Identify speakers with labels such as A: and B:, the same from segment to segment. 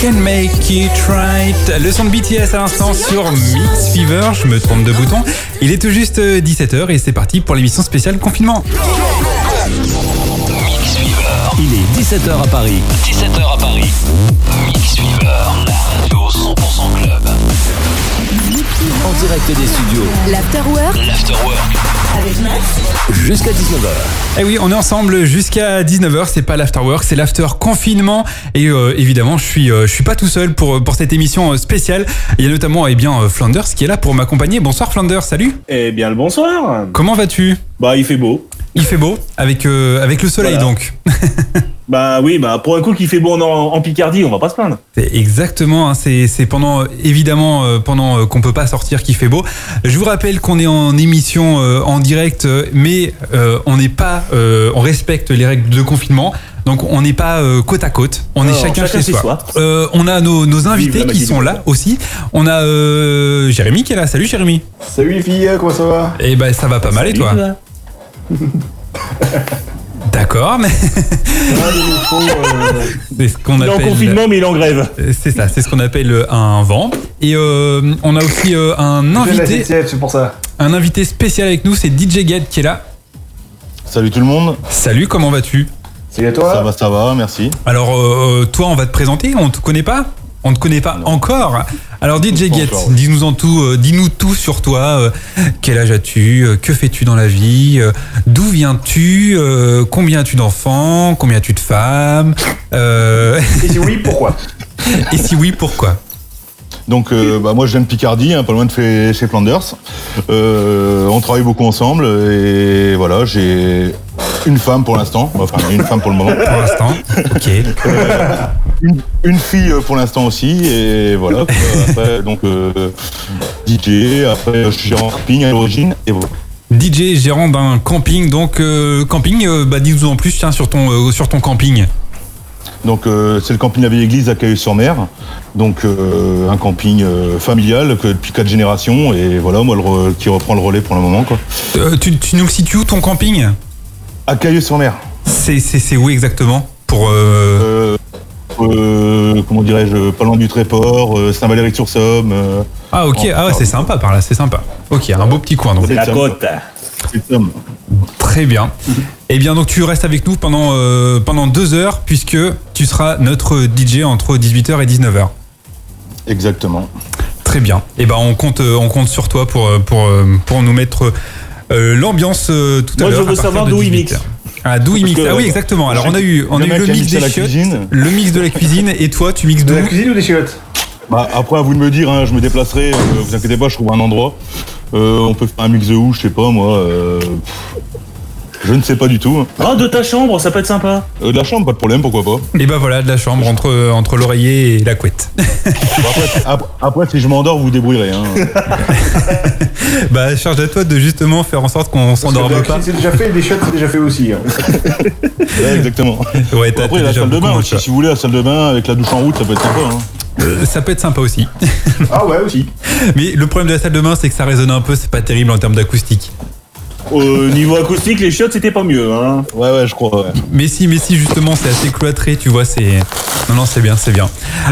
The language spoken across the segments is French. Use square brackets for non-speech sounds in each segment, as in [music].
A: can make it right. Le son de BTS à l'instant sur Mix Fever. Je me trompe de bouton. Il est tout juste 17h et c'est parti pour l'émission spéciale confinement.
B: Il est 17h à Paris.
C: 17h à Paris. Mix Fever, la radio 100% club.
B: En direct des studios.
D: L'Afterwork
C: L'Afterwork.
D: avec Max.
B: Jusqu'à 19h.
A: Eh oui, on est ensemble jusqu'à 19h. C'est pas l'afterwork, c'est l'after confinement. Et euh, évidemment, je suis, euh, je suis pas tout seul pour, pour cette émission euh, spéciale. Il y a notamment eh bien, Flanders qui est là pour m'accompagner. Bonsoir Flanders, salut.
E: Eh bien le bonsoir.
A: Comment vas-tu?
E: Bah il fait beau.
A: Il fait beau avec, euh, avec le soleil
E: Voilà.
A: donc. [laughs]
E: Bah oui, bah pour un coup qui fait beau en, en Picardie, on va pas se plaindre.
A: C'est exactement, hein, c'est c'est pendant évidemment euh, pendant euh, qu'on peut pas sortir qu'il fait beau. Je vous rappelle qu'on est en émission euh, en direct, mais euh, on n'est pas, euh, on respecte les règles de confinement. Donc on n'est pas euh, côte à côte, on est chacun,
E: chacun
A: chez soi.
E: soi.
A: Euh, on a nos, nos invités qui sont là aussi. On a euh, Jérémy qui est là. Salut Jérémy.
F: Salut les filles, comment ça va?
A: Eh ben ça va pas mal et toi? [laughs] D'accord, mais [laughs] c'est ce qu'on
E: Il est en
A: appelle.
E: confinement mais il est en grève.
A: Euh, C'est ça, c'est ce qu'on appelle un vent. Et euh, on a aussi euh, un invité,
F: c'est pour ça.
A: un invité spécial avec nous, c'est DJ Get qui est là.
G: Salut tout le monde,
A: Salut, comment vas-tu?
F: Salut à toi.
G: ça va, ça va, merci.
A: Alors, euh, toi, on va te présenter, on te connaît pas? On ne te connaît pas
G: Non.
A: encore. Alors DJ Get,
G: oui.
A: dis-nous en tout, euh, dis-nous tout sur toi. euh, quel âge as-tu euh, Que fais-tu dans la vie D'où viens-tu Combien as-tu d'enfants Combien as-tu de femmes
F: Et si oui, pourquoi? [laughs]
A: Et si oui, pourquoi?
G: Donc euh, bah, moi je viens de Picardie, hein, pas loin de chez, chez Flanders. Euh, on travaille beaucoup ensemble et voilà, j'ai une femme pour l'instant, enfin une femme pour le moment,
A: Pour l'instant, ok. [laughs]
G: une, une fille euh, pour l'instant aussi et voilà. Après, donc euh, DJ, après je suis en camping à l'origine et voilà.
A: DJ gérant d'un camping, donc euh, camping, bah, dis-nous en plus tiens, sur, ton, sur ton camping.
G: Donc euh, c'est le camping La Vieille Église à Cailleux-sur-Mer. Donc euh, un camping euh, familial que depuis quatre générations et voilà moi le qui reprend le relais pour le moment quoi.
A: Euh, tu, tu nous le situes où ton camping?
G: À Cailleux-sur-Mer.
A: C'est où exactement? Pour euh,
G: Euh, euh, comment dirais-je, pas loin du Tréport, euh, Saint-Valéry-sur-Somme. euh,
A: Ah ok, ah ouais, c'est sympa par là, c'est sympa. Ok, un beau petit coin donc.
E: C'est la côte.
A: Très bien. Eh bien donc tu restes avec nous pendant, euh, pendant deux heures puisque tu seras notre DJ entre 18h et 19h.
G: Exactement.
A: Très bien. Eh ben on compte, euh, on compte sur toi pour, euh, pour, pour nous mettre euh, l'ambiance euh, tout à
E: Moi, je
A: l'heure.
E: veux savoir
A: de
E: d'où il
A: 18h.
E: mixe.
A: Ah d'où il mixe Ah oui exactement. Alors on a eu, on a
G: Le
A: eu mix des
G: la
A: chiottes,
G: cuisine.
A: le mix de la cuisine et toi tu mixes
F: De
A: d'où
F: la cuisine ou des chiottes?
G: Bah, après, à vous de me dire, hein, je me déplacerai, euh, vous inquiétez pas, je trouve un endroit. Euh, on peut faire un mix de où, je sais pas, moi. euh, je ne sais pas du tout.
E: Oh de ta chambre, ça peut être sympa.
G: Euh, de la chambre, pas de problème, pourquoi pas.
A: Et ben voilà de la chambre entre, entre l'oreiller et la couette.
G: Après, après, après, si je m'endors, vous vous débrouillerez. Hein. [laughs]
A: bah charge à toi de justement faire en sorte qu'on s'endorme pas.
F: c'est déjà fait des chiottes c'est déjà fait aussi. hein. [laughs]
G: Ouais, exactement.
A: Ouais, t'as-
G: Après, la salle de bain aussi, si vous voulez, la salle de bain avec la douche en route, ça peut être sympa. Hein.
A: Euh, ça peut être sympa aussi.
F: Ah ouais aussi. [laughs]
A: Mais le problème de la salle de bain, c'est que ça résonne un peu, c'est pas terrible en termes d'acoustique.
E: Au niveau acoustique, les chiottes c'était pas mieux. Hein.
G: Ouais, ouais, je crois. ouais.
A: Mais si, mais si, justement, c'est assez cloîtré, tu vois, c'est. Non, non, c'est bien, c'est bien.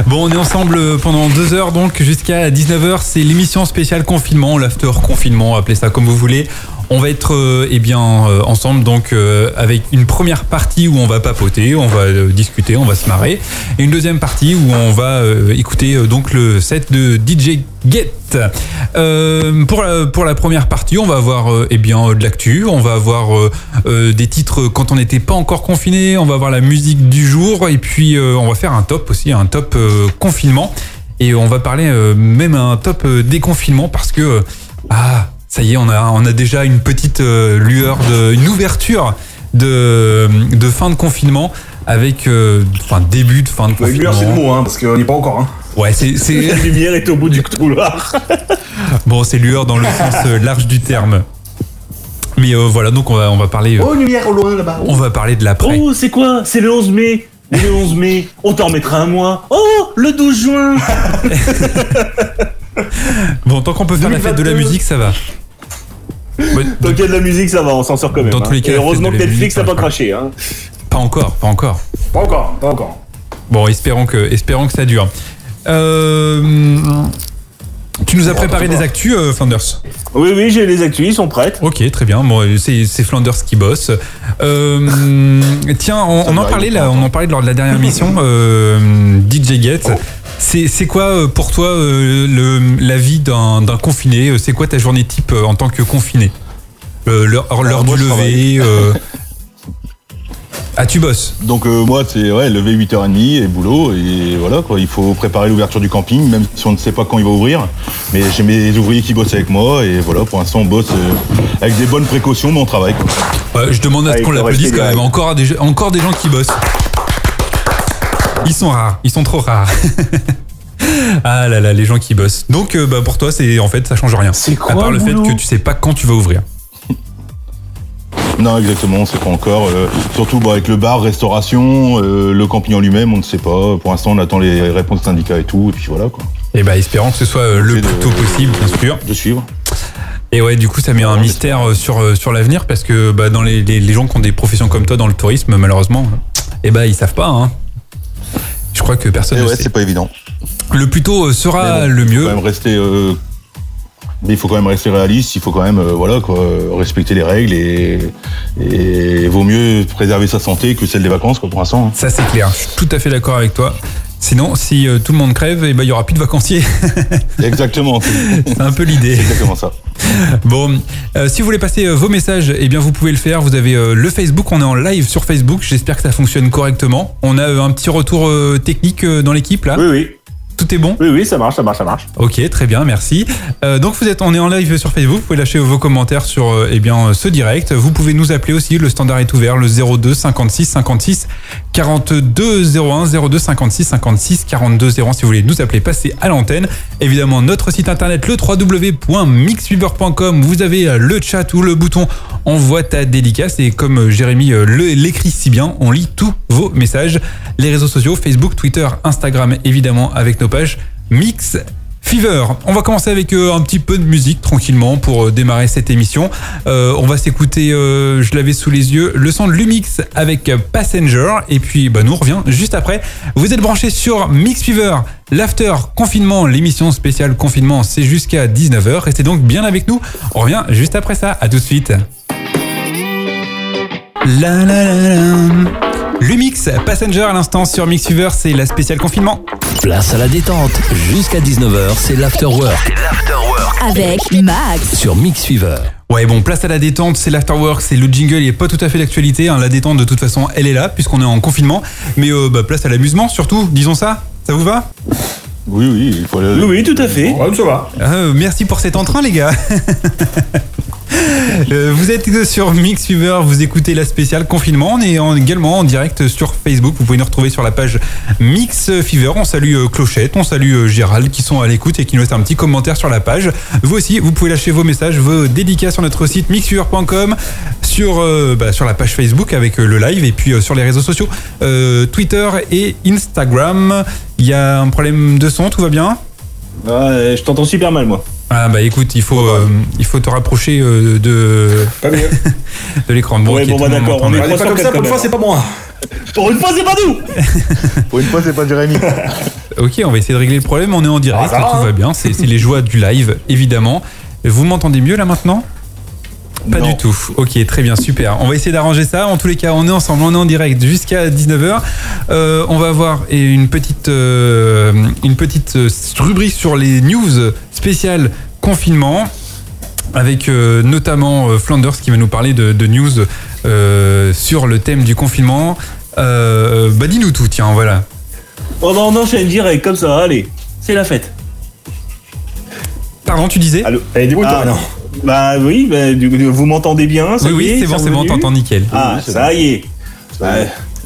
A: Bon, on est ensemble euh, pendant deux heures, donc jusqu'à 19h, c'est l'émission spéciale confinement, l'after confinement, appelez ça comme vous voulez. On va être euh, eh bien euh, ensemble donc euh, avec une première partie où on va papoter, on va discuter, on va se marrer, et une deuxième partie où on va écouter donc le set de DJ Get. Pour la, pour la première partie, on va avoir eh bien de l'actu, on va avoir des titres quand on n'était pas encore confiné, on va avoir la musique du jour et puis on va faire un top aussi, un top confinement et on va parler même un top déconfinement parce que ah ça y est, on a on a déjà une petite euh, lueur de une ouverture de de fin de confinement avec euh, enfin début de fin de confinement.
F: heure c'est le mot, hein, parce qu'on n'y est pas encore. Hein.
A: Ouais, c'est [laughs] c'est
E: La lumière est au bout du couloir. [laughs]
A: Bon, c'est lueur dans le sens euh, large du terme. Mais euh, voilà, donc on va, on va parler, euh,
F: Oh, lumière au loin là-bas.
A: on va parler de l'après.
E: Oh, c'est quoi? C'est le 11 mai. Le 11 mai, on t'en mettra un mois. Oh, le 12 juin. [laughs]
A: Bon, tant qu'on peut faire la fête de la
F: 2022.
A: musique, ça va.
E: Tant qu'il y a de la musique, ça va, on s'en sort quand même.
A: Dans
E: hein.
A: tous les cas,
E: Et heureusement que Netflix n'a pas
A: ça
E: craché. Hein.
A: pas encore, pas encore.
F: Pas encore, pas encore.
A: Bon, espérons que, espérons que ça dure. Euh, tu nous as préparé des actus, euh, Flanders?
E: Oui, oui, j'ai les actus, ils sont prêtes.
A: Ok, très bien. Bon, c'est Flanders qui bosse. Euh, [laughs] tiens, on, on en parlait là, on en parlait lors de la dernière mission. DJ Get. C'est c'est quoi euh, pour toi euh, le, la vie d'un d'un confiné? C'est quoi ta journée type euh, en tant que confiné? Euh, L'heure du lever euh, [laughs] Ah, tu bosses?
G: Donc euh, moi, c'est ouais, lever 8h30 et boulot. Et voilà, quoi. Il faut préparer l'ouverture du camping, même si on ne sait pas quand il va ouvrir. Mais j'ai mes ouvriers qui bossent avec moi. Et voilà, pour l'instant, on bosse euh, avec des bonnes précautions, mais on travaille. quoi.
A: Ouais, Je demande à ce
E: Ah,
A: qu'on l'applaudisse quand même. Encore des, encore des gens qui bossent. Ils sont rares, ils sont trop rares. [laughs] ah là là, les gens qui bossent. Donc euh, bah, pour toi, c'est en fait ça change rien.
E: C'est quoi
A: À part
E: le
A: fait que tu sais pas quand tu vas ouvrir.
G: Non, exactement, on sait pas encore. euh, surtout bah, avec le bar, restauration, euh, le camping en lui-même, on ne sait pas. Pour l'instant, on attend les réponses syndicats et tout. Et puis voilà, quoi.
A: Et bah espérons que ce soit euh, le plus
G: de-
A: tôt possible, bien sûr.
G: De suivre.
A: Et ouais, du coup, ça met un mystère sur, sur l'avenir parce que bah, dans les, les, les gens qui ont des professions comme toi dans le tourisme, malheureusement, et bah ils savent pas. Hein. Je crois que personne
G: Et
A: ne
G: ouais,
A: sait.
G: c'est pas évident.
A: Le plus tôt euh, sera
G: bon,
A: le
G: faut
A: mieux.
G: quand même rester. euh, mais il faut quand même rester réaliste. Il faut quand même, euh, voilà, quoi, respecter les règles et, et vaut mieux préserver sa santé que celle des vacances, quoi, pour l'instant. hein.
A: Ça c'est clair, je suis tout à fait d'accord avec toi. Sinon, si euh, tout le monde crève, et ben il y aura plus de vacanciers. [laughs]
G: Exactement, c'est
A: c'est un peu l'idée.
G: exactement ça.
A: Bon, euh, si vous voulez passer euh, vos messages, eh bien vous pouvez le faire. Vous avez le Facebook, on est en live sur Facebook. J'espère que ça fonctionne correctement. On a un petit retour technique dans l'équipe là.
E: Oui, oui.
A: Tout est bon?
E: Oui, oui, ça marche, ça marche, ça marche.
A: Ok, très bien, merci. Euh, donc vous êtes, on est en live sur Facebook. Vous pouvez lâcher vos commentaires sur euh, eh bien euh, ce direct. Vous pouvez nous appeler aussi. Le standard est ouvert, le 02 56 56 42 01 02 56 56 42 01. Si vous voulez nous appeler, passez à l'antenne. Évidemment, notre site internet le www.mixweaver.com. Vous avez euh, le chat ou le bouton envoie ta dédicace et comme Jérémy l'écrit si bien, on lit tous vos messages. Les réseaux sociaux, Facebook, Twitter, Instagram, évidemment avec nos pages Mix Fever. On va commencer avec euh, un petit peu de musique tranquillement pour euh, démarrer cette émission. Euh, on va s'écouter, je l'avais sous les yeux, le son de Lumix avec Passenger. Et puis bah, nous on revient juste après. Vous êtes branchés sur Mix Fever, l'after confinement, l'émission spéciale confinement, c'est jusqu'à 19h. Restez donc bien avec nous. On revient juste après ça. À tout de suite. Lumix, Passenger à l'instant sur Mix Fever, c'est la spéciale confinement.
B: Place à la détente. Jusqu'à 19h, c'est l'afterwork
D: Avec Max.
B: sur Mix Fever.
A: Ouais, bon, place à la détente, c'est l'afterwork, c'est le jingle, il est pas tout à fait d'actualité. hein. La détente, de toute façon, elle est là, puisqu'on est en confinement. Mais euh, bah, place à l'amusement, surtout, disons ça. Ça vous va?
G: Oui, oui, il faut aller.
E: Oui, oui, tout à fait.
F: Ouais, ça va.
A: Euh, Merci pour cet entrain, les gars. [laughs] Euh, vous êtes sur Mix Fever, vous écoutez la spéciale confinement. On est en- également en direct sur Facebook. Vous pouvez nous retrouver sur la page Mix Fever. On salue euh, Clochette, on salue euh, Gérald qui sont à l'écoute et qui nous laissent un petit commentaire sur la page. Vous aussi, vous pouvez lâcher vos messages, vos dédicaces sur notre site mixfever.com, sur, bah, sur la page Facebook avec le live et puis sur les réseaux sociaux Twitter et Instagram. Il y a un problème de son, tout va bien?
E: Ouais, je t'entends super mal, moi.
A: Ah bah écoute, il faut, euh, il faut te rapprocher euh, de,
F: Pas mieux. [laughs]
A: de l'écran. Bon,
E: Ouais, bon, bah, d'accord, on est
A: bien.
F: Pas comme ça, pour une fois, c'est pas moi.
E: Pour une fois, c'est pas nous [laughs]
G: Pour une fois, c'est pas Jérémy.
A: Ok, on va essayer de régler le problème. On est en direct,
F: Ah, ça va,
A: tout
F: hein.
A: va bien. C'est c'est les joies du live, évidemment. Vous m'entendez mieux là maintenant? Pas
G: Non.
A: du tout. Ok, très bien, super. On va essayer d'arranger ça. En tous les cas, on est ensemble, on est en direct jusqu'à 19h. Euh, on va avoir une petite, euh, une petite euh, rubrique sur les news spéciales confinement. Avec euh, notamment euh, Flanders qui va nous parler de, de news euh, sur le thème du confinement. Euh, bah dis-nous tout, tiens, voilà.
E: Oh non, on enchaîne direct, comme ça, allez. C'est la fête.
A: Pardon, tu disais?
E: Allô
F: Allez, débrouille-toi
E: Ah,
F: maintenant.
E: Bah oui, bah, du- vous m'entendez bien ça
A: Oui, oui,
E: est,
A: c'est bon, c'est bon, t'entends nickel.
E: Ah,
G: Oui,
E: ça y est.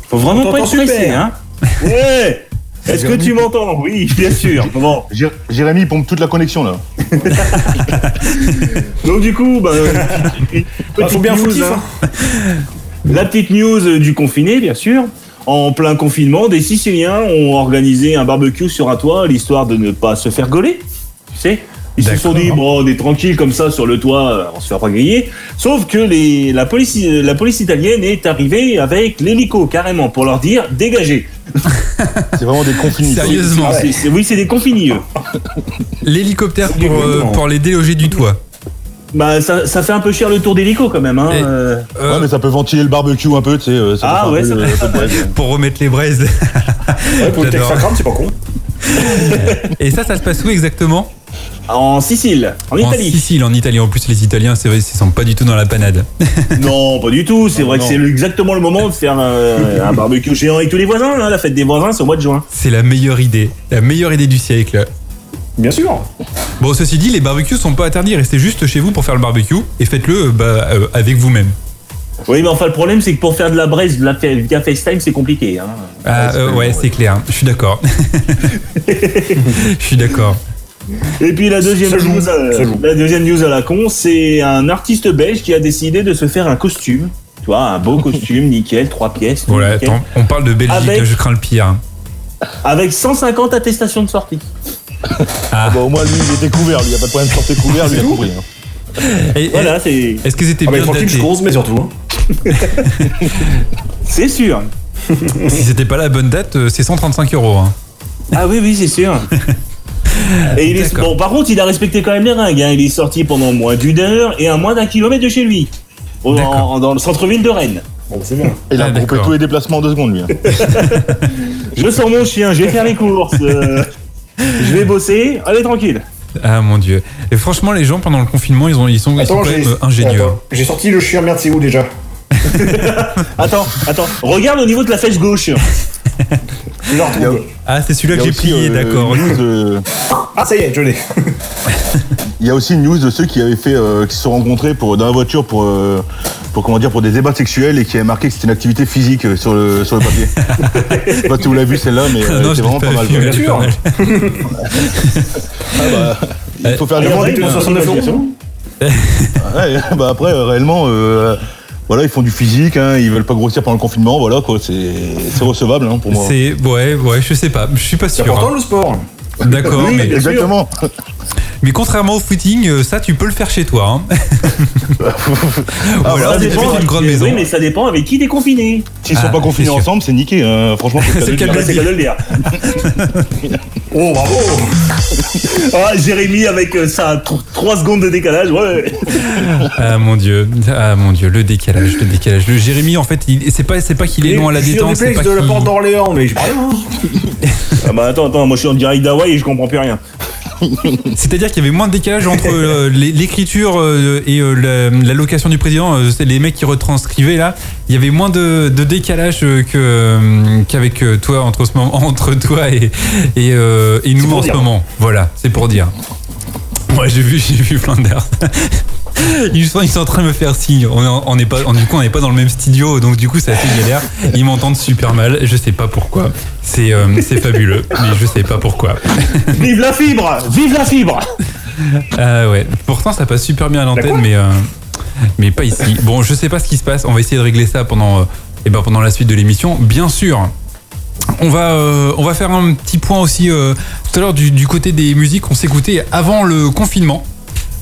E: Faut vraiment pas être
F: super.
E: hein Ouais Est-ce que tu m'entends? Oui, bien sûr. [laughs] Bon,
G: Jé- Jérémy pompe toute la connexion là. [laughs]
E: donc du coup, bah,
F: Ah,
E: petite
F: faut bien
E: news,
F: foutif,
E: hein.
F: hein. [laughs]
E: La petite news du confiné, bien sûr. En plein confinement, des Siciliens ont organisé un barbecue sur un toit, l'histoire de ne pas se faire gauler. Tu sais Ils se sont dit, bon, on est tranquille comme ça sur le toit, euh, on se fait pas griller. Sauf que les, la, police, la police italienne est arrivée avec l'hélico, carrément, pour leur dire, dégagez. [laughs]
G: C'est vraiment des confinés. quoi.
A: Sérieusement,
E: c'est- oui, c'est des confinis, eux.
A: l'hélicoptère pour, euh, pour les déloger du toit.
E: Bah, ça, ça fait un peu cher le tour d'hélico quand même. Hein.
A: Et-
E: euh.
G: Ouais, mais ça peut ventiler le barbecue un peu, tu sais. ça peut
E: Ah ouais,
G: peu,
E: ça peut-
G: un peu de braise.
A: pour remettre les braises.
F: Ouais, pour le [laughs] crame, c'est pas con.
A: Et ça, ça se passe où exactement?
E: En Sicile, en
A: En
E: Italie.
A: Sicile, en Italie. En plus, les Italiens, c'est vrai, ils sont pas du tout dans la panade. [laughs]
E: Non, pas du tout. C'est vrai
G: non.
E: que c'est exactement le moment de faire euh, un barbecue géant avec tous les voisins. hein. La fête des voisins, c'est au mois de juin.
A: C'est la meilleure idée. La meilleure idée du siècle.
F: Bien sûr.
A: Bon, ceci dit, les barbecues sont pas interdits. Restez juste chez vous pour faire le barbecue et faites-le euh, bah, euh, avec vous-même.
E: Oui, mais enfin, le problème, c'est que pour faire de la braise de la fa- via FaceTime, c'est compliqué. Hein.
A: Ah, euh, ouais, c'est clair. Je suis d'accord. [laughs] Je suis d'accord.
E: Et puis la deuxième,
F: Ça joue,
E: news, euh, la deuxième news à la con, c'est un artiste belge qui a décidé de se faire un costume. Tu vois, un beau costume, [laughs] nickel, trois pièces.
A: Voilà,
E: nickel,
A: attends, on parle de Belgique,
E: Avec-
A: je crains le pire.
E: avec 150 attestations de sortie. [laughs]
A: Ah.
G: Bah, au moins, lui, il était couvert. Lui, il n'y a pas de problème de sortir couvert, lui, il a compris. hein.
A: Et-
E: Voilà, c'est
A: Est-ce que c'était
F: Ah, bah,
A: bien
F: je
A: daté
F: cause, mais surtout. hein. [laughs]
E: c'est sûr.
A: Si c'était pas la bonne date, euh, c'est 135 euros. hein.
E: Ah oui, oui, c'est sûr. Et il est, bon, par contre, il a respecté quand même les règles. hein. Il est sorti pendant moins d'une heure et à moins d'un kilomètre de chez lui. Au-
A: D'accord.
E: en- dans le centre-ville de Rennes.
F: Bon, c'est bien.
G: Il a
A: Ah,
G: groupé
A: d'accord.
G: tous les déplacements en deux secondes, lui. hein. [laughs]
E: Je sors mon chien, je vais faire les courses. euh, je vais bosser. Allez, tranquille.
A: Ah mon dieu. Et franchement, les gens pendant le confinement, ils, ont, ils sont, ils sont
F: Attends,
A: quand
F: j'ai
A: même euh, ingénieux.
F: Attends, J'ai sorti le chien, merde, c'est où déjà? [laughs]
E: Attends, attends. Regarde au niveau de la flèche gauche. [laughs]
A: Ah, c'est
G: Il
A: celui-là que j'ai plié,
G: euh,
A: d'accord.
G: de-
F: Ah, ça y est, je l'ai.
G: Il y a aussi une news de ceux qui avaient fait, euh, qui se sont rencontrés pour, dans la voiture pour, euh, pour, comment dire, pour des débats sexuels et qui avaient marqué que c'était une activité physique sur le, sur le papier. Je sais pas si vous l'avez vu celle-là, mais euh, c'est vraiment pas mal.
A: mais
F: bien
A: c'est
F: sûr.
G: Ah, bah, il faut faire
F: Le
G: du
F: monde
E: ouais,
F: était de
E: ouais,
F: 69
E: ouais,
F: euros.
G: Ouais, bah après, euh, réellement, euh, voilà, ils font du physique, hein, ils veulent pas grossir pendant le confinement, voilà, quoi, c'est c'est recevable hein, pour moi.
A: C'est ouais, ouais, je sais pas, je suis pas
F: C'est
A: sûr.
F: important
A: hein.
F: le sport.
A: D'accord,
G: Oui,
A: mais,
G: exactement.
A: Mais contrairement au footing, euh, ça tu peux le faire chez toi. Hein.
G: Ah,
A: Ou alors, tu
G: dépend,
A: une grande maison.
E: Oui, mais ça dépend avec qui t'es confiné.
G: S'ils
A: Ah,
G: sont pas confinés ensemble, c'est niqué. hein. Franchement, c'est [laughs] le cas de
A: le
G: dire.
A: de
E: C'est le cas de le dire.
F: Oh, bravo
E: Ah, Jérémy avec euh, ça, 3 secondes de décalage, ouais.
A: Ah mon dieu, ah mon dieu, le décalage, le décalage. Le Jérémy, en fait, il- c'est pas, c'est pas qu'il est loin à la détente, c'est pas
F: de la porte d'Orléans, mais je. [laughs]
E: Ah bah attends, attends, moi je suis en direct d'Hawaï et je comprends plus rien. [laughs]
A: C'est-à-dire qu'il y avait moins de décalage entre euh, l'é- l'écriture euh, et euh, la, la location du président. les mecs qui retranscrivaient là, il y avait moins de, de décalage que qu'avec toi entre ce moment, [laughs] entre toi et et, et nous en ce moment. Voilà, c'est pour dire. Ouais, j'ai vu, [laughs] j'ai vu Flanders. Ils sont, ils sont en train de me faire signe. On est, en- on est pas, on- du coup, on n'est pas dans le même studio, donc du coup, ça fait galère. Ils m'entendent super mal. Je sais pas pourquoi. C'est, euh, c'est fabuleux, mais je sais pas pourquoi.
E: Vive la fibre Vive la fibre
A: Ah ouais. Pourtant, ça passe super bien à l'antenne, mais euh, mais pas ici. Bon, je sais pas ce qui se passe. On va essayer de régler ça pendant, euh, eh ben, pendant la suite de l'émission, bien sûr. On va, euh, on va faire un petit point aussi euh, tout à l'heure du, du côté des musiques qu'on s'écoutait avant le confinement.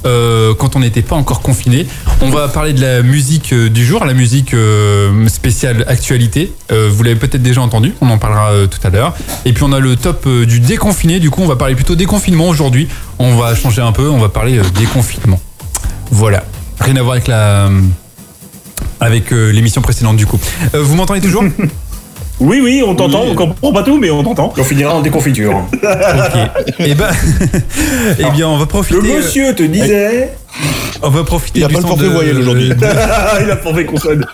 A: Euh, quand on n'était pas encore confiné. On va parler de la musique euh, du jour, la musique euh, spéciale actualité. Vous l'avez peut-être déjà entendu, on en parlera tout à l'heure. Et puis on a le top du déconfiné, du coup on va parler plutôt déconfinement aujourd'hui. On va changer un peu, on va parler déconfinement. Voilà, rien à voir avec la avec l'émission précédente du coup. Vous m'entendez toujours? [laughs]
E: Oui, oui, on t'entend, on comprend pas tout, mais on t'entend.
F: On finira en déconfiture. [laughs]
A: Ok. Eh ben, [laughs] eh bien, on va profiter.
F: Le monsieur te disait.
A: On va profiter
G: Il a
A: du
G: pas le
A: son
G: forfait
A: de-
G: voyelle aujourd'hui. [laughs]
E: Il a forfait consonne.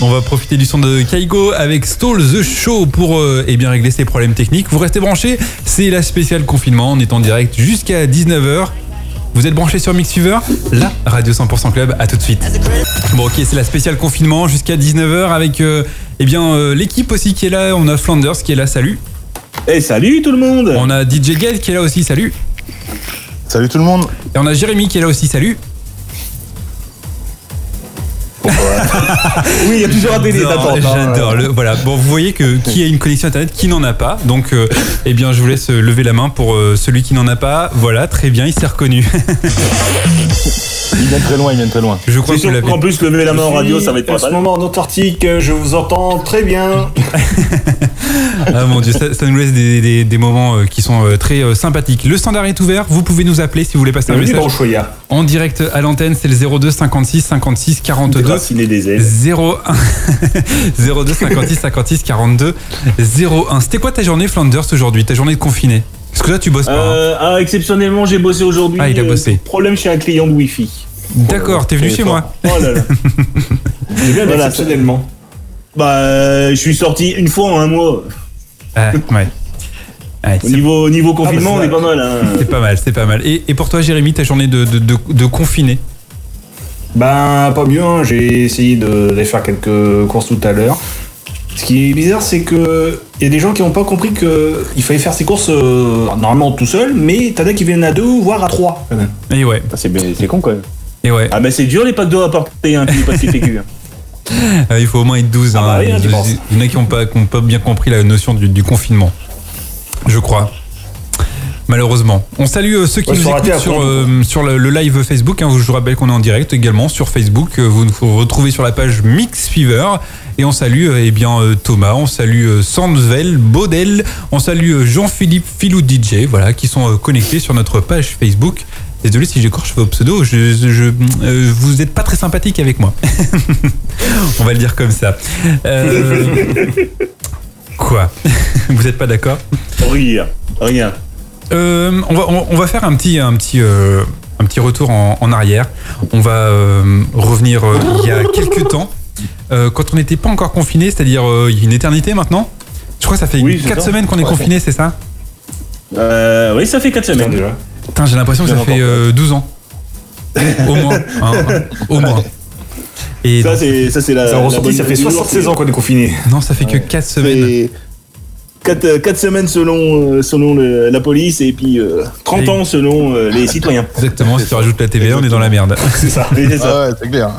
A: On va profiter du son de Kaigo avec Stall the Show pour euh, eh bien régler ses problèmes techniques. Vous restez branchés, c'est la spéciale confinement. On est en direct jusqu'à 19h. Vous êtes branchés sur Mixfever, la radio 100% club. À tout de suite. Bon, ok, c'est la spéciale confinement jusqu'à 19h avec euh, eh bien euh, l'équipe aussi qui est là. On a Flanders qui est là. Salut.
E: Eh, salut tout le monde
A: On a DJ Gale qui est là aussi. Salut.
G: Salut tout le monde.
A: Et on a Jérémy qui est là aussi. Salut. [laughs]
F: Oui, il y a plusieurs délais
A: J'adore,
F: d'attente. hein.
A: J'adore. le- Voilà. Bon, vous voyez que qui a une connexion internet, qui n'en a pas. Donc, euh, eh bien, je vous laisse lever la main pour euh, celui qui n'en a pas. Voilà, très bien, il s'est reconnu.
G: Il vient très loin, il vient très loin.
A: Je crois que vous
E: sûr
A: l'avez.
E: qu'en plus, lever la main en radio, ça va être
F: En
E: pas
F: ce
E: mal.
F: moment en Antarctique, je vous entends très bien. [laughs]
A: Ah mon dieu, ça, ça nous laisse des, des- des moments euh, qui sont euh, très euh, sympathiques. Le standard est ouvert. Vous pouvez nous appeler si vous voulez passer un
F: Bienvenue
A: message en direct à l'antenne. C'est le 02 56 56 42
E: Déraciner des ailes.
A: 01 02 56 56 42 01. C'était quoi ta journée Flanders aujourd'hui? Ta journée de confiné? Parce que là tu bosses pas. hein.
E: Euh, ah, exceptionnellement, j'ai bossé aujourd'hui.
A: Ah, il a
E: Euh,
A: bossé.
E: Problème chez un client de Wi-Fi.
A: D'accord, t'es venu chez moi.
E: Oh là là. [laughs]
F: Bien
E: Voilà,
F: exceptionnellement.
E: bah, euh, je suis sorti une fois en un mois.
A: Ah, ouais. [laughs] Ouais,
E: Au niveau, au niveau confinement,
F: bah,
E: on est pas mal. Hein.
A: c'est pas mal, c'est pas mal. Et, et pour toi, Jérémy, ta journée de, de, de, de confiné?
F: Ben, pas mieux, hein. j'ai essayé de- d'aller faire quelques courses tout à l'heure. Ce qui est bizarre, c'est que il y a des gens qui n'ont pas compris qu'il fallait faire ses courses euh, normalement tout seul, mais t'en as qui viennent à deux, voire à trois. quand même.
A: Et ouais,
E: Ah, c'est c'est con quand même.
A: et ouais.
E: Ah, mais c'est dur les packs d'eau à porter, hein, puis pas de FQ. hein. [laughs]
A: Euh, il faut au moins être 12.
F: Ah bah
A: hein.
F: oui,
A: Il y en a qui n'ont pas, qui ont pas bien compris la notion du, du confinement. Je crois. Malheureusement. On salue euh, ceux qui
F: Ouais,
A: nous écoutent sur, euh, sur le, le live Facebook. hein. je vous rappelle qu'on est en direct également sur Facebook. Euh, Vous nous retrouvez sur la page Mix Fever. Et on salue eh bien, Thomas, on salue Sandvel, Baudel, on salue Jean-Philippe Filou DJ, voilà, qui sont connectés sur notre page Facebook. Désolé si j'écorche vos pseudos, je, je- euh, vous n'êtes pas très sympathique avec moi. [laughs] on va le dire comme ça. Euh, [laughs] Quoi? Vous n'êtes pas d'accord?
E: Rien. Rien.
A: Euh, on, va, on, on va faire un petit, un petit, euh, un petit retour en, en arrière. On va euh, revenir euh, il y a quelques temps, euh, quand on n'était pas encore confiné, c'est-à-dire euh, il y a une éternité maintenant. Je crois que ça fait
E: Oui, c'est
A: 4
E: ça.
A: semaine qu'on est confiné, c'est ça?
E: Euh, oui, ça fait 4
F: Tiens,
E: semaines.
F: déjà.
A: Putain, j'ai l'impression que ça fait
E: encore.
A: euh, 12 ans. Au moins. hein, au moins. Et
E: Ça, c'est la.
F: Ça
E: la
F: ressorti,
E: bonne
F: ça fait
E: nouvelle du
F: 76
E: jour,
F: ans qu'on est confiné.
A: non, ça fait que 4 semaines.
E: 4, semaines selon, euh, selon le- la police et puis euh, 30
A: Et-
E: ans selon euh, les citoyens.
A: Exactement, si tu rajoutes la TVA, on est dans la merde. [laughs]
F: C'est ça.
E: C'est ça.
G: Ah ouais, c'est clair.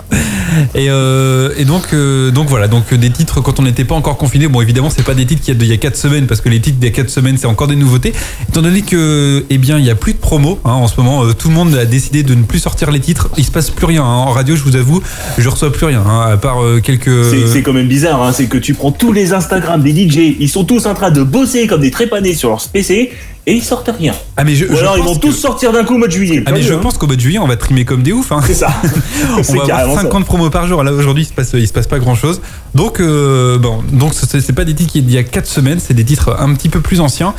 A: Et, euh, et donc, euh, donc voilà, donc euh, des titres quand on n'était pas encore confiné. Bon, évidemment, c'est pas des titres qu'il y a d'il y a 4 semaines parce que les titres d'il y a 4 semaines, c'est encore des nouveautés. Étant donné que, eh bien, il y a plus de promo hein, en ce moment, euh, tout le monde a décidé de ne plus sortir les titres. Il se passe plus rien hein. en radio. Je vous avoue, je reçois plus rien hein, à part euh, quelques.
E: C'est- C'est quand même bizarre, hein, c'est que tu prends tous les Instagram des DJ, ils sont tous en train de bosser comme des trépanés sur leur PC et ils sortent rien.
A: Ah mais je,
E: Ou
A: je
E: alors ils vont
A: que-
E: tous sortir d'un coup au mois de juillet.
A: Ah mais je
E: hein.
A: pense qu'au mois de juillet, on va trimer comme des oufs. Hein.
F: C'est ça. [laughs] [laughs]
A: on va avoir
E: carrément ça.
A: 50 promos par jour. Là aujourd'hui, il se passe, il se passe pas grand chose. Donc euh, bon, donc c'est pas des titres d'il y a 4 semaines, c'est des titres un petit peu plus anciens.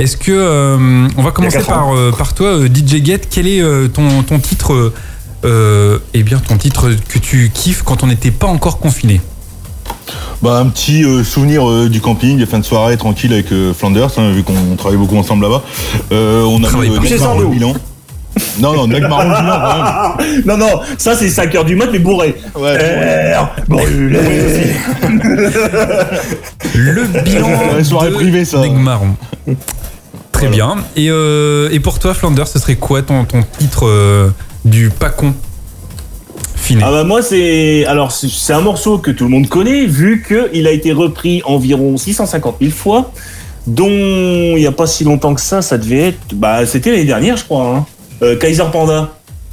A: Est-ce que euh, on va commencer par euh, par toi, euh, DJ Get Quel est ton ton titre Eh bien, ton titre que tu kiffes quand on n'était pas encore confiné?
G: Bah, un petit euh, souvenir euh, du camping, des fins de soirée tranquille avec euh, Flanders, hein, vu qu'on travaille beaucoup ensemble là-bas. Euh, on a mis le bilan. Non, non,
E: Ah, [laughs] non, non, ça c'est 5 heures du mat mais bourré.
G: Ouais,
E: brûlée.
A: Le [laughs] bilan
G: Ouais, soirée
A: de
G: privée, ça.
A: Negmaron. Très bien. Et, euh, et pour toi, Flanders, ce serait quoi ton, ton titre euh, du Pacon?
E: Ah bah moi c'est alors c'est- un morceau que tout le monde connaît vu que il a été repris environ 650 000 fois, dont il n'y a pas si longtemps que ça, ça devait être bah c'était l'année dernière je crois. Hein. Euh, Kaiser Panda,